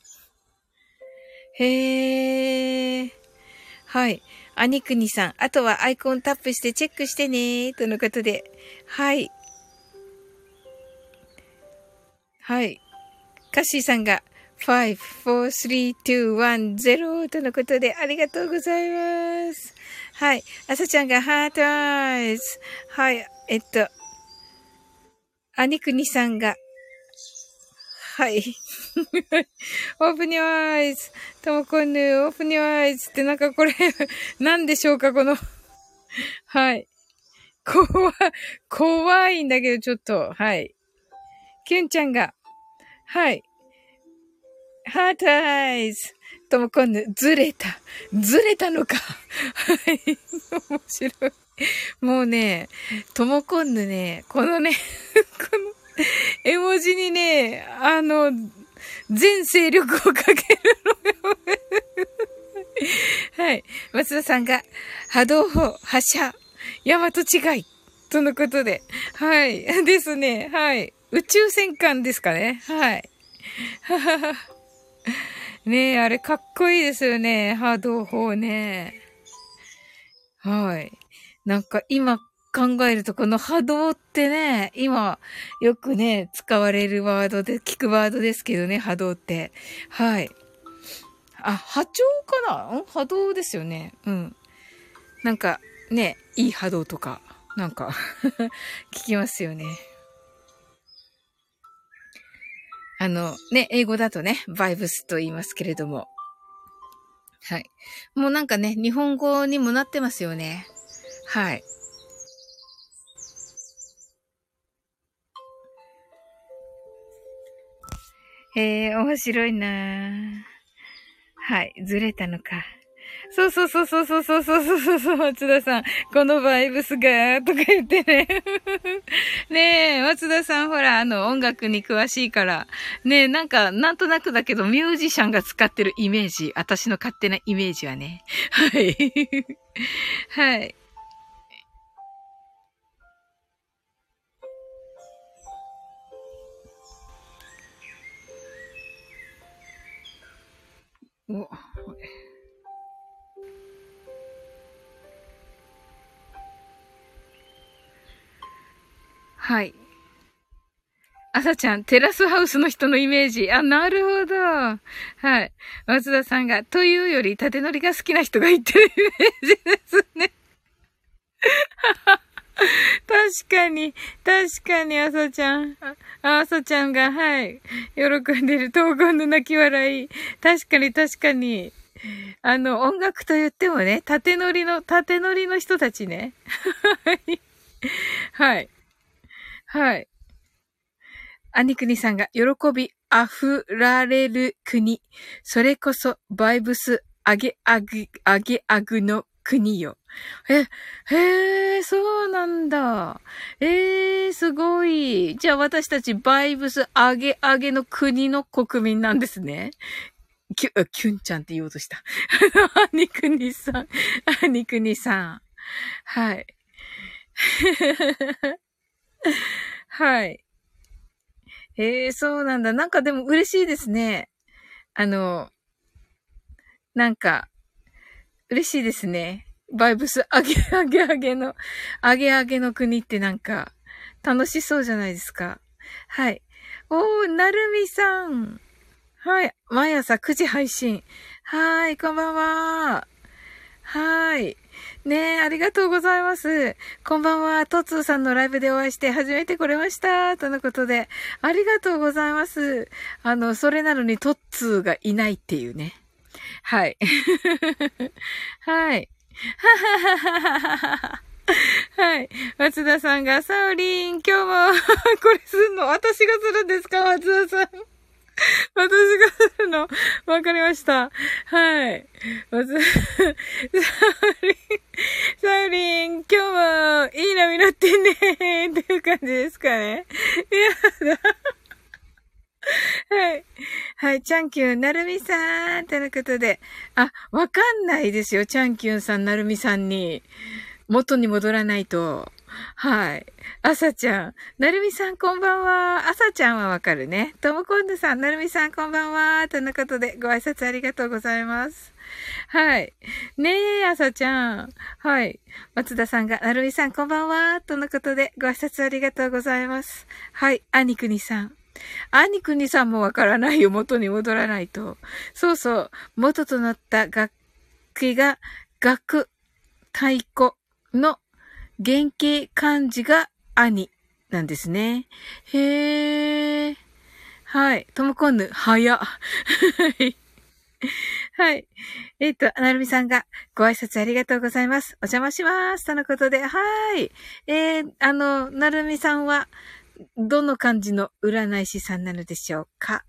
Speaker 1: へえ。はい。兄国さん。あとはアイコンタップしてチェックしてね。とのことで。はい。はい。カッシーさんが、5, 4, 3, 2, 1, 0とのことでありがとうございます。はい。あさちゃんが heart eyes。はい。えっと、アニクニさんが、はい。 open your eyes。ともこんぬ、 open your eyes ってなんかこれ、なんでしょうか、このはい。怖、怖いんだけど、ちょっと、はい。キュンちゃんが、はい。ハートアイズ。とも今度、ずれた。ずれたのか。はい。面白い。もうね、ともこんぬね、このね、この、絵文字にね、あの、全勢力をかけるのよ。はい。松田さんが、波動砲、発射、大和違い、とのことで。はい。ですね。はい。宇宙戦艦ですかね。はい。ははは。ねえ、あれかっこいいですよね。波動砲ね。はい。なんか今考えると、この波動ってね、今、よくね、使われるワードで、聞くワードですけどね、波動って。はい。あ、波長かな？ん？波動ですよね。うん。なんか、ね、いい波動とか、なんか 聞きますよね。あの、ね、英語だとね、バイブスと言いますけれども。はい。もうなんかね、日本語にもなってますよね。はい。えー、面白いなはい、ずれたのか。そうそうそうそうそうそうそうそうそう、松田さん。このバイブスが、とか言ってね。ねえ、松田さんほら、あの、音楽に詳しいから。ねえ、なんか、なんとなくだけど、ミュージシャンが使ってるイメージ。私の勝手なイメージはね。はい。はい。お、はい。朝ちゃん、テラスハウスの人のイメージ。あ、なるほど。はい。松田さんが、というより、縦乗りが好きな人が言ってるイメージですね。確かに、確かに、朝ちゃん。あ、朝ちゃんが、はい。喜んでる。東郷の泣き笑い。確かに、確かに。あの、音楽と言ってもね、縦乗りの、縦乗りの人たちね。はい。はい。はい。兄国さんが喜び溢られる国。それこそバイブスあげあぐ、あげあぐの国よ。え、へえ、そうなんだ。ええ、すごい。じゃあ私たちバイブスあげあげの国の国民なんですね。キュ、キュンちゃんって言おうとした。兄国さん。兄国さん。はい。はい。ええー、そうなんだ。なんかでも嬉しいですね。あの、なんか、嬉しいですね。バイブス、あげあげあげの、あげあげの国ってなんか、楽しそうじゃないですか。はい。おー、なるみさん。はい。毎朝9時配信。はーい、こんばんは。はい。ねえ、ありがとうございます。こんばんは。トツーさんのライブでお会いして初めて来れました。とのことで。ありがとうございます。あの、それなのにトッツーがいないっていうね。はい。はい。は。い。松田さんが、サウリン、今日も これすんの私がするんですか？松田さん。私がするの、わかりました。はい。まず、サウリン、サウリン、今日もいい波乗ってんねーっていう感じですかね。いやだ。はい。はい、チャンキュン、なるみさん、ということで。あ、わかんないですよ、チャンキュンさん、なるみさんに。元に戻らないと。はい。あさちゃん。なるみさんこんばんは。あさちゃんはわかるね。ともこんぬさん、なるみさんこんばんは。とのことで、ご挨拶ありがとうございます。はい。ねえ、あさちゃん。はい。松田さんが、なるみさんこんばんは。とのことで、ご挨拶ありがとうございます。はい。アニクニさん。アニクニさんもわからないよ。元に戻らないと。そうそう。元となった楽器が、楽、太鼓の原型漢字が兄なんですね。へー。はい。ともこんぬ、早。はい。えっ、ー、と、なるみさんがご挨拶ありがとうございます。お邪魔します。とのことで、はい。えー、あの、なるみさんは、どの漢字の占い師さんなのでしょうか？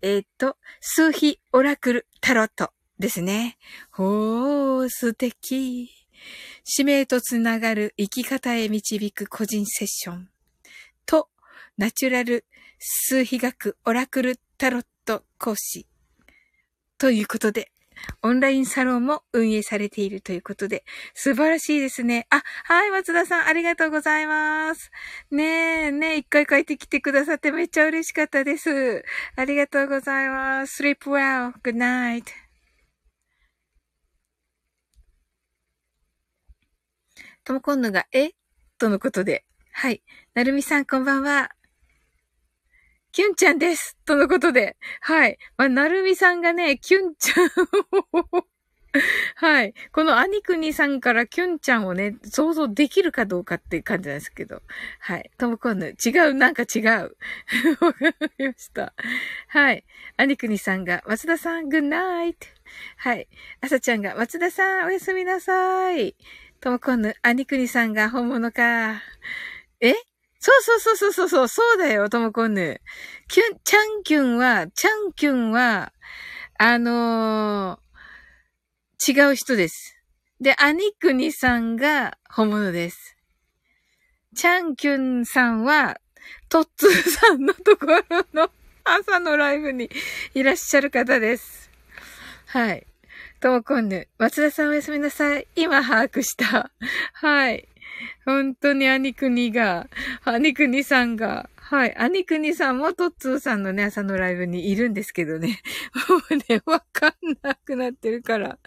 Speaker 1: えっ、ー、と、数比オラクルタロットですね。ほー、素敵。使命とつながる生き方へ導く個人セッションと、ナチュラル数比学オラクルタロット講師ということで、オンラインサロンも運営されているということで、素晴らしいですね。あ、はい、松田さん、ありがとうございます。ねえ、ねえ、一回帰ってきてくださってめっちゃ嬉しかったです。ありがとうございます。sleep well. good night. ともこんぬが、え？とのことで。はい。なるみさん、こんばんは。キュンちゃんです。とのことで。はい。まあ、なるみさんがね、キュンちゃん はい。このアニクニさんからキュンちゃんをね、想像できるかどうかって感じなんですけど。はい。トムコンヌ、違う、なんか違う。わかりました。はい。アニクニさんが、松田さん、グッナイト。はい。あさちゃんが、松田さん、おやすみなさい。トムコンヌ、アニクニさんが本物か。え？そうそうそうそうそうそう、だよ、トムコンヌ。キュン、チャンキュンは、チャンキュンは、あのー違う人です。で、アニクニさんが本物です。チャンキュンさんは、トッツーさんのところの朝のライブにいらっしゃる方です。はい。ともこんぬ。松田さんおやすみなさい。今把握した。はい。本当にアニクニが、アニクニさんが、はい。アニクニさんもトッツーさんのね、朝のライブにいるんですけどね。もうね、わかんなくなってるから。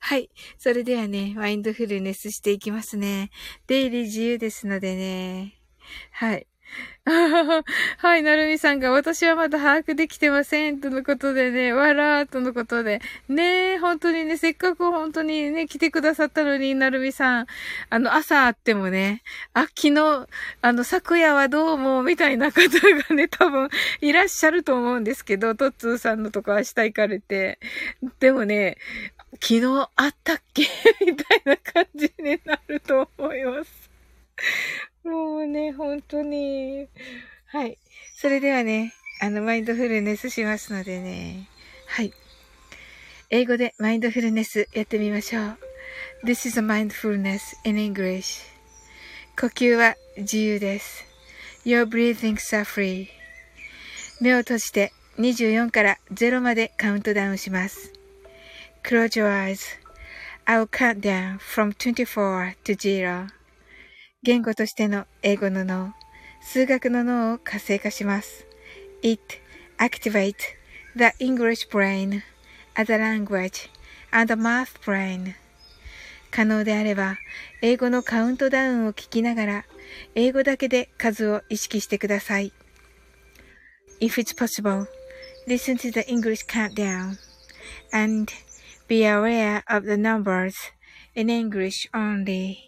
Speaker 1: はい。それではね、マインドフルネスしていきますね。出入り自由ですのでね。はい。はい、なるみさんが、私はまだ把握できてません、とのことでね、わらー、とのことで。ねえ、本当にね、せっかく本当にね、来てくださったのに、なるみさん。あの、朝あってもね、あ、昨日、あの、昨夜はどうも、みたいな方がね、多分、いらっしゃると思うんですけど、トッツーさんのとこ明日行かれて。でもね、昨日あったっけ？みたいな感じになると思います。もうね、本当に。はい。それではね、あの、マインドフルネスしますのでね。はい。英語でマインドフルネスやってみましょう。This is a mindfulness in English. 呼吸は自由です。Your breathings are free. 目を閉じて24から0までカウントダウンします。Close your eyes. I'll count down from 24 to 0. 言語としての英語の脳、数学の脳を活性化します。It activates the English brain as a language and the math brain. 可能であれば、英語のカウントダウンを聞きながら、英語だけで数を意識してください。If it's possible, listen to the English countdown and be aware of the numbers in English only.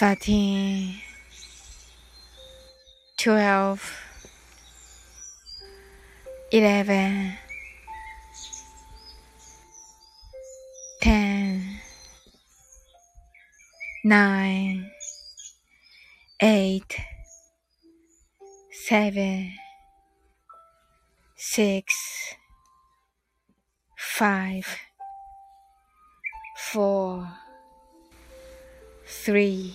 Speaker 1: thirteen, twelve, eleven, ten, nine, eight, seven, six, five, four, three,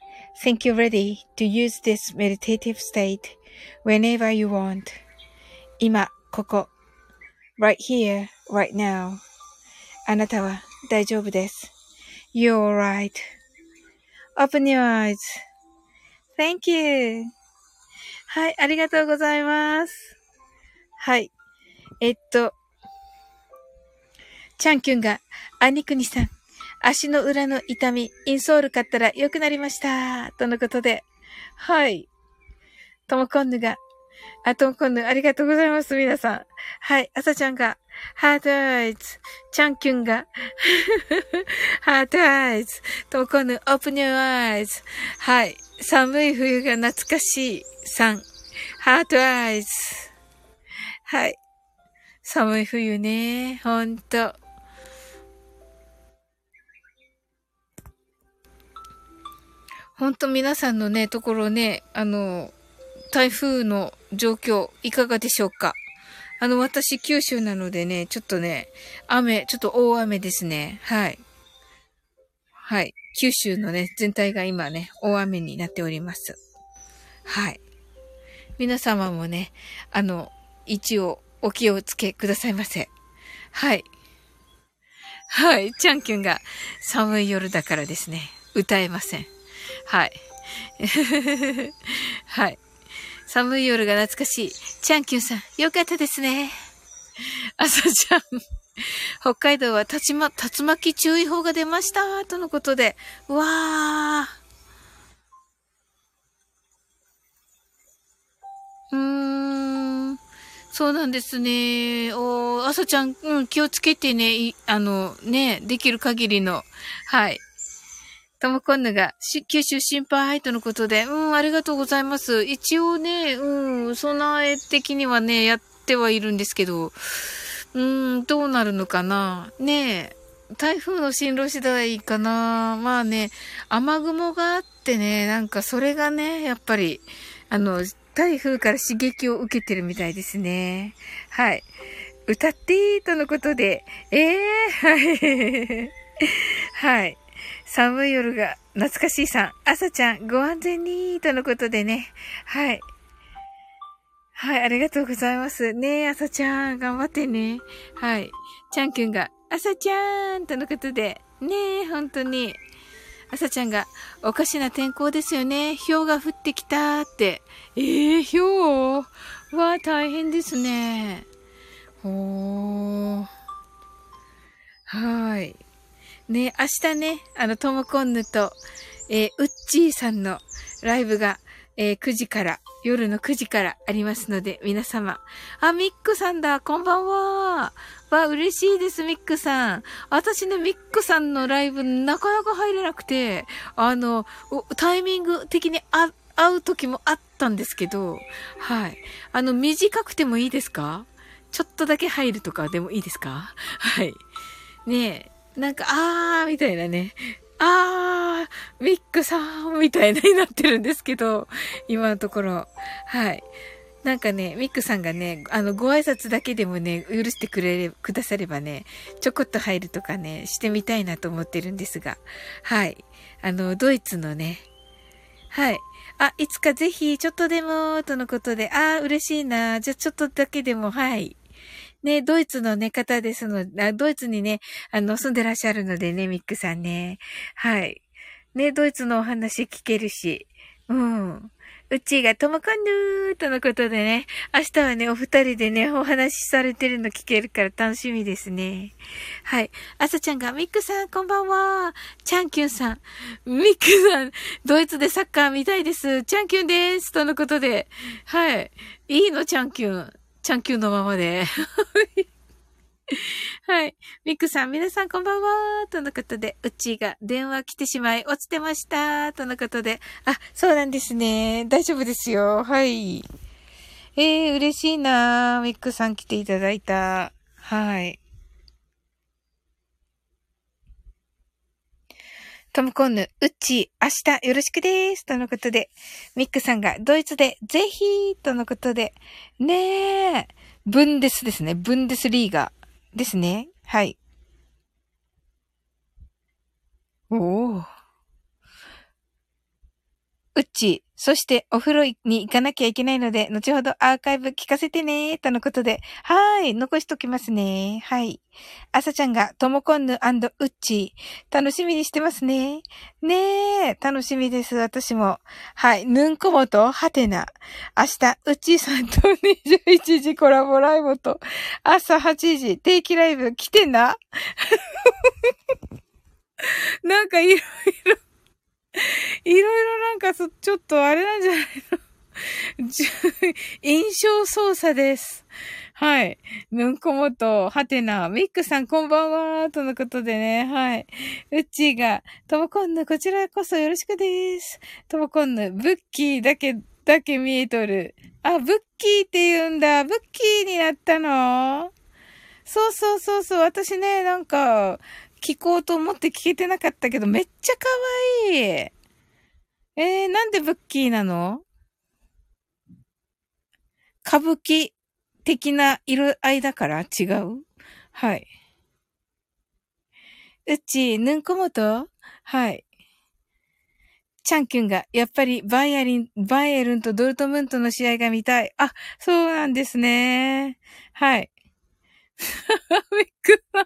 Speaker 1: think you're ready to use this meditative state whenever you want. 今、ここ。right here, right now. あなたは大丈夫です。You're right.Open your eyes.Thank you. はい、ありがとうございます。はい。えっと、チャンキュンが、アニクニさん、 足の裏の痛み、インソール買ったら良くなりました。とのことで。はい。ともこんぬが、あ、ともこんぬ、ありがとうございます、皆さん。はい。あさちゃんが、 heart eyes。チャンキュンが、heart eyes。ともこんぬ、 open your eyes。はい。寒い冬が懐かしい。3。ハートアイズ。はい。寒い冬ね。ほんと。ほんと皆さんのね、ところね、あの、台風の状況いかがでしょうか？あの、私、九州なのでね、ちょっとね、雨、ちょっと大雨ですね。はい。はい。九州のね、全体が今ね、大雨になっております。はい。皆様もね、あの、一応お気をつけくださいませ。はい。はい。チャンキュンが寒い夜だからですね。歌えません。はい。はい。寒い夜が懐かしい。チャンキュンさん、よかったですね。朝ちゃん。北海道は竜ま、竜巻注意報が出ました。とのことで。わー。うーん。そうなんですね。おー朝ちゃん、うん、気をつけてね。いあの、ね、できる限りの。はい。ともこんぬが、九州心配とのことで、うん、ありがとうございます。一応ね、うん、備え的にはね、やってはいるんですけど、うん、どうなるのかな。ねえ、台風の進路次第かな。まあね、雨雲があってね、なんかそれがね、やっぱり、あの、台風から刺激を受けてるみたいですね。はい。歌ってーとのことで、ええー、はい。はい。寒い夜が懐かしいさん。朝ちゃん、ご安全に、とのことでね。はい。はい、ありがとうございます。ねえ、朝ちゃん、頑張ってね。はい。ちゃんくんが、朝ちゃんとのことで、ねえ、本当に。朝ちゃんが、おかしな天候ですよね。氷が降ってきたって。ええー、氷わ、大変ですね。ほー。はい。ね、明日ね、あの、トモコンヌと、えー、ウッチーさんのライブが、えー、9時から、夜の9時からありますので、皆様。あ、ミックさんだ、こんばんは。わ、嬉しいです、ミックさん。私ね、ミックさんのライブ、なかなか入れなくて、あの、タイミング的にあ、会う時もあったんですけど、はい。あの、短くてもいいですか？ちょっとだけ入るとかでもいいですか？はい。ねえ、なんか、あー、みたいなね。あー、ミックさん、みたいなになってるんですけど、今のところ。はい。なんかね、ミックさんがね、あの、ご挨拶だけでもね、許してくれれ、くださればね、ちょこっと入るとかね、してみたいなと思ってるんですが。はい。あの、ドイツのね、はい。あ、いつかぜひ、ちょっとでも、とのことで、あー、嬉しいな。じゃ、ちょっとだけでも、はい。ね、ドイツのね、方ですので、ドイツにね、あの、住んでらっしゃるのでね、ミックさんね。はい。ね、ドイツのお話聞けるし。うん。うちがともかんぬーとのことでね、明日はね、お二人でね、お話しされてるの聞けるから楽しみですね。はい。あさちゃんが、ミックさん、こんばんは。チャンキュンさん。ミックさん、ドイツでサッカー見たいです。チャンキュンです。とのことで。はい。いいの、チャンキュン。ちゃんきゅうのままで。はい。ミクさん、皆さんこんばんは。とのことで、うちが電話来てしまい、落ちてました。とのことで。あ、そうなんですね。大丈夫ですよ。はい。えー、嬉しいなミックさん来ていただいた。はい。トムコンヌ、ウッチー、明日よろしくでーす。とのことで、ミックさんがドイツでぜひーとのことで、ねえ、ブンデスですね。ブンデスリーガーですね。はい。おー。うっち、そしてお風呂に行かなきゃいけないので、後ほどアーカイブ聞かせてねーとのことで、はーい、残しときますね。はい。あさちゃんが、ともこんぬウッチ、楽しみにしてますね。ねえ、楽しみです、私も。はい、ぬんこもと、はてな。明日、うっちーさんと21時コラボライブと、朝8時、定期ライブ来てな？なんかいろいろ いろいろなんかそ、ちょっとあれなんじゃないの印象操作です。はい。ぬんこもと、はてな、ミックさんこんばんは、とのことでね、はい。うっちーが、ともこんぬ、こちらこそよろしくです。ともこんぬ、ブッキーだけ、だけ見えとる。あ、ブッキーって言うんだ。ブッキーになったのそうそうそうそう。私ね、なんか、聞こうと思って聞けてなかったけど、めっちゃ可愛い。えー、なんでブッキーなの？歌舞伎的な色合いだから？違う？はい。うち、ぬんこもと？はい。チャンキュンが、やっぱりバイアリン、バイエルンとドルトムントの試合が見たい。あ、そうなんですね。はい。ミックさん、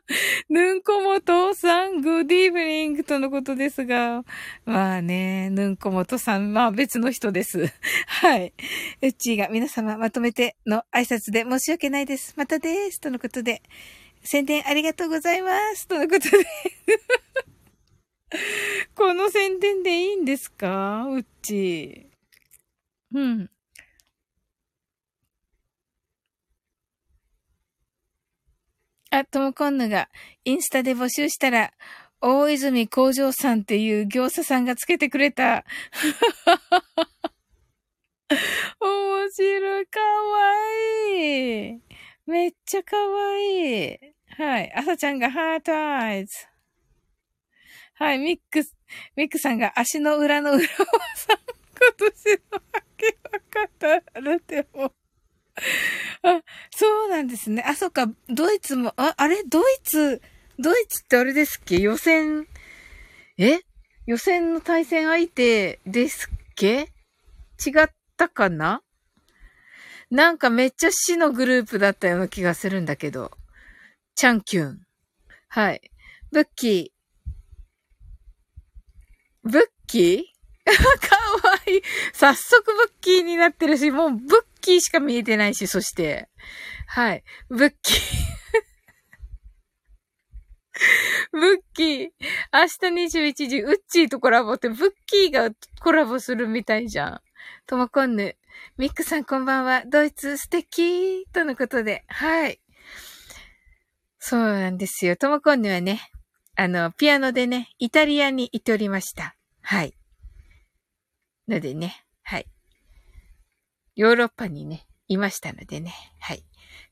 Speaker 1: ヌンコモトさん、グッディーブニングとのことですが、まあね、ヌンコモトさん、まあ別の人です。はい。うっちーが皆様まとめての挨拶で申し訳ないです。またです。とのことで、宣伝ありがとうございます。とのことで この宣伝でいいんですか？うっちー。うん。あ、ともこんぬが、インスタで募集したら、大泉工場さんっていう業者さんがつけてくれた。面白い。かわいい。めっちゃかわいい。はい。朝ちゃんがハートアイズ。はい。ミックス、ミックさんが足の裏の裏はさん、今年の明け方あるでも。あ、そうなんですね。あ、そっか、ドイツも、あ、あれ？ドイツ、ドイツってあれですっけ？予選、え？予選の対戦相手ですっけ？違ったかな？なんかめっちゃ死のグループだったような気がするんだけど。チャンキュン。はい。ブッキー。ブッキー？かわいい。早速ブッキーになってるし、もうブッキーしか見えてないし、そして。はい。ブッキーブッキー。明日21時、ウッチーとコラボって、ブッキーがコラボするみたいじゃん。ともこんぬ。ミックさんこんばんは。ドイツ素敵とのことで。はい。そうなんですよ。ともこんぬはね、あの、ピアノでね、イタリアに行っておりました。はい。のでね、ヨーロッパにね、いましたのでね。はい。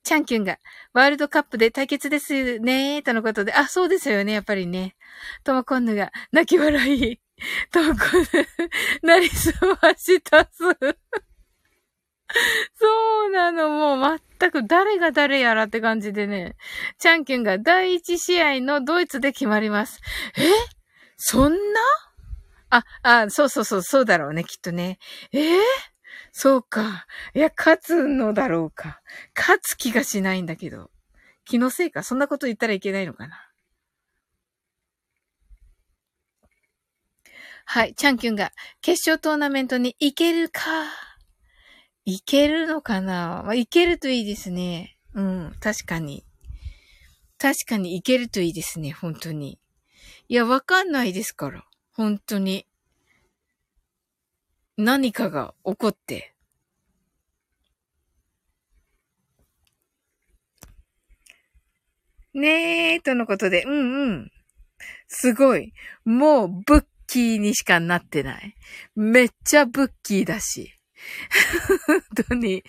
Speaker 1: チャンキュンが、ワールドカップで対決ですねとのことで、あ、そうですよね、やっぱりね。トモコンヌが、泣き笑い。トモコンヌ、なりすましたす。そうなの、もう全く誰が誰やらって感じでね。チャンキュンが第一試合のドイツで決まります。え？そんな？あ、あ、そうそうそう、そうだろうね、きっとね。え？ーそうか。いや、勝つのだろうか。勝つ気がしないんだけど。気のせいか。そんなこと言ったらいけないのかな。はい。チャンキュンが決勝トーナメントに行けるか。行けるのかなまあ、行けるといいですね。うん。確かに。確かに行けるといいですね。本当に。いや、わかんないですから。本当に。何かが起こって。ねえ、とのことで、うんうん。すごい。もう、ブッキーにしかなってない。めっちゃブッキーだし。本当に。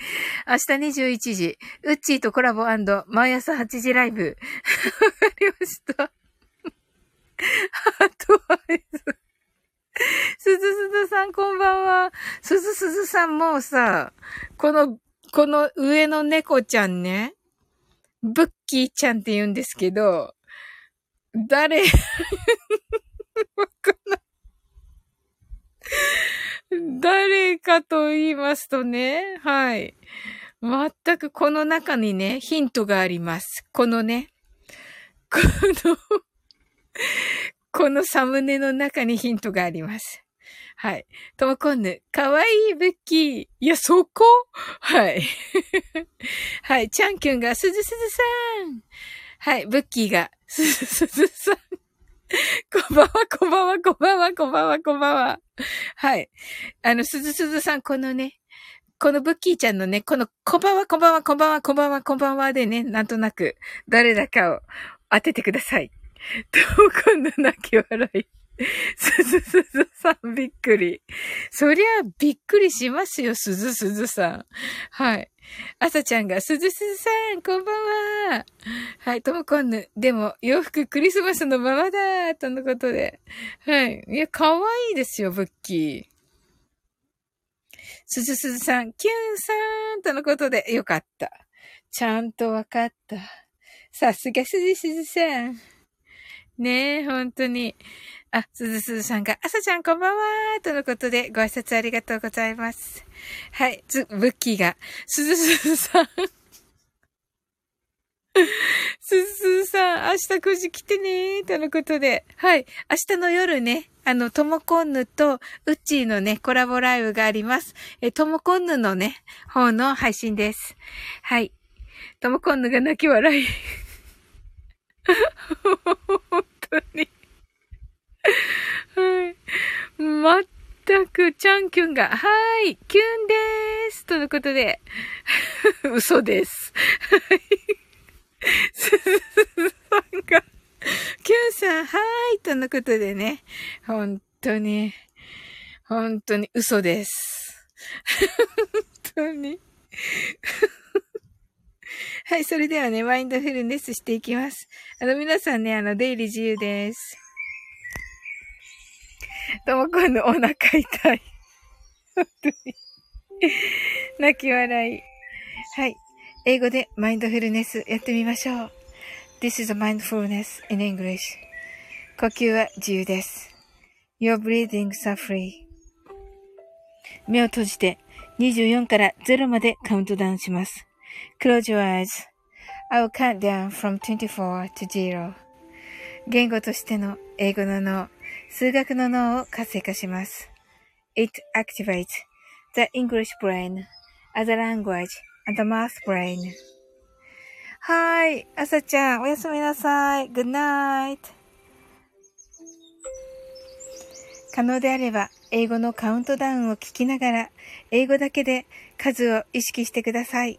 Speaker 1: 明日21時、ウッチーとコラボ毎朝8時ライブ。わかりました。ハートアイズ。すずすずさん、こんばんは。すずすずさんもさ、この、この上の猫ちゃんね、ブッキーちゃんって言うんですけど、誰、わかんない。誰かと言いますとね、はい。全くこの中にね、ヒントがあります。このね、このこのサムネの中にヒントがあります。はい。ともこんぬ、かわいいブッキー。いや、そこ？はい。はい。チャンキュンが、すずすずさん。はい。ブッキーが、すずすずさん。こんばんは、こんばんは、こんばんは、こんばんは、こんばんは。はい。あの、すずすずさん、このね、このブッキーちゃんのね、この、こんばんは、こんばんは、こんばんは、こんばんは、こんばんはでね、なんとなく、誰だかを当ててください。と、今度泣き笑い。すずすずさんびっくり。そりゃびっくりしますよ、すずすずさん。はい。あさちゃんが、すずすずさん、こんばんは。はい、ともこんぬ。でも、洋服クリスマスのままだ、とのことで。はい。いや、かわいいですよ、ブッキー。すずすずさん、キュンさん、とのことで、よかった。ちゃんとわかった。さすがすずすずさん。ねえ、本当に。あ、すずすずさんが、あさちゃんこんばんはとのことで、ご挨拶ありがとうございます。はい、つ、ブッキーが、すずすずさん。すずすずさん、明日9時来てねとのことで、はい、明日の夜ね、あの、ともこんぬとうっちーのね、コラボライブがあります。え、ともこんぬのね、方の配信です。はい。ともこんぬが泣き笑い。本当に。はい。全く、ちゃんきゅんが、はい、キュンでーすとのことで、嘘です。はい。すずさんが、キュンさん、はーいとのことでね、本当に、本当に嘘です。本当に。はい、それではね、マインドフルネスしていきます。あの、皆さんね、あの、出入り自由です。ともこんのお腹痛い。本当に。泣き笑い。はい。英語でマインドフルネスやってみましょう。This is a mindfulness in English. 呼吸は自由です。Your breathings are free. 目を閉じて24から0までカウントダウンします。Close your eyes. I will count down from 24 to 0. 言語としての英語の脳、数学の脳を活性化します。It activates the English brain as a language and the math brain. はい。朝ちゃん、おやすみなさい。Good night. 可能であれば、英語のカウントダウンを聞きながら、英語だけで数を意識してください。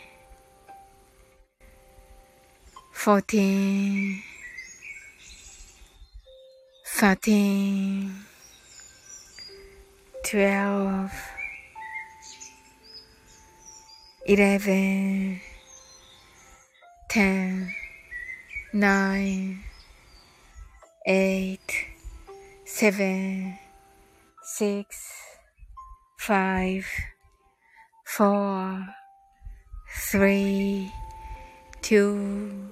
Speaker 1: fourteen, thirteen, twelve, eleven, ten, nine, eight, seven, six, five, four, three, two,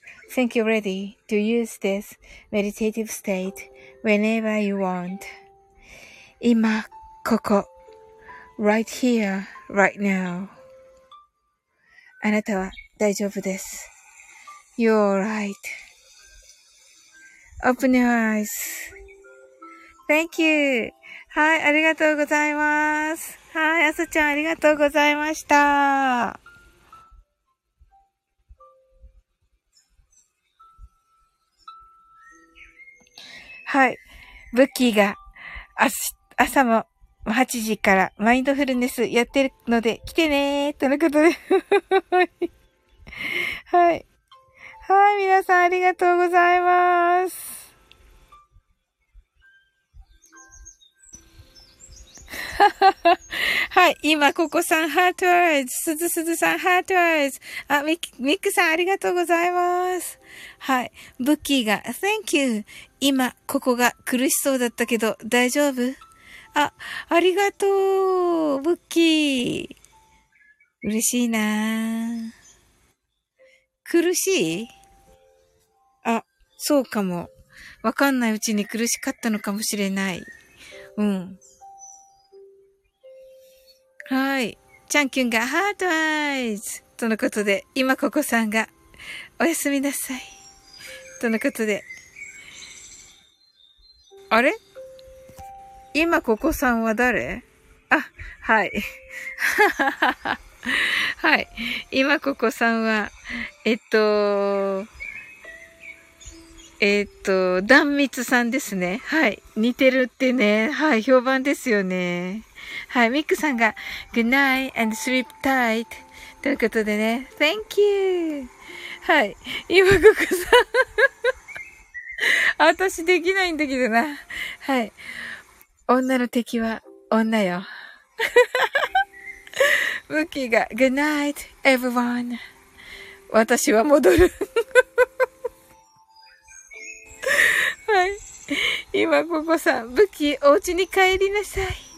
Speaker 1: think you're ready to use this meditative state whenever you want. 今、ここ。right here, right now. あなたは大丈夫です。You're right.Open your eyes. Thank you. はい、ありがとうございます。はい、あすちゃんありがとうございました。 はい。ブッキーが、朝も8時からマインドフルネスやってるので来てねーとのことではい。はい。はい、皆さんありがとうございます。はい。今、ここさん、ハートアイズ。すずすずさん、ハートアイズ。あ、ミック、ミックさん、ありがとうございます。はい。ブッキーが、Thank you. 今、ここが苦しそうだったけど、大丈夫？あ、ありがとう、ブッキー。嬉しいな苦しい？あ、そうかも。わかんないうちに苦しかったのかもしれない。うん。はい。チャンキュンがハートアイズとのことで、今ここさんがおやすみなさい。とのことで。あれ？今ここさんは誰？あ、はい。はい。今ここさんは、えっと、えっと、断蜜さんですね。はい。似てるってね。はい。評判ですよね。はい。ミックさんが、Good night and sleep tight. ということでね。Thank you. はい。今ここさん 私できないんだけどな。はい。女の敵は女よ。ムッキーが Good night, everyone. 私は戻る。はい。今ここさん、武器お家に帰りなさい。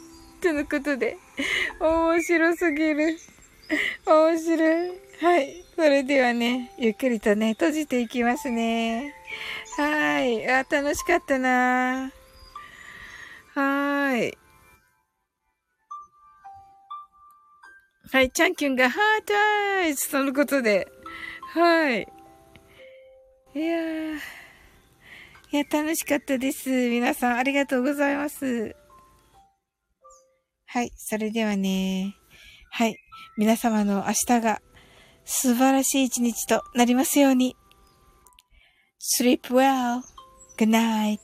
Speaker 1: とのことで、面白すぎる。面白い。はい。それではね、ゆっくりとね、閉じていきますね。はい。あ、楽しかったなはーい。はい、チャンキュンがハートアイズとのことで。はい。いやー。いや、楽しかったです。皆さん、ありがとうございます。はい、それではね。はい。皆様の明日が素晴らしい一日となりますように。sleep well. Good night.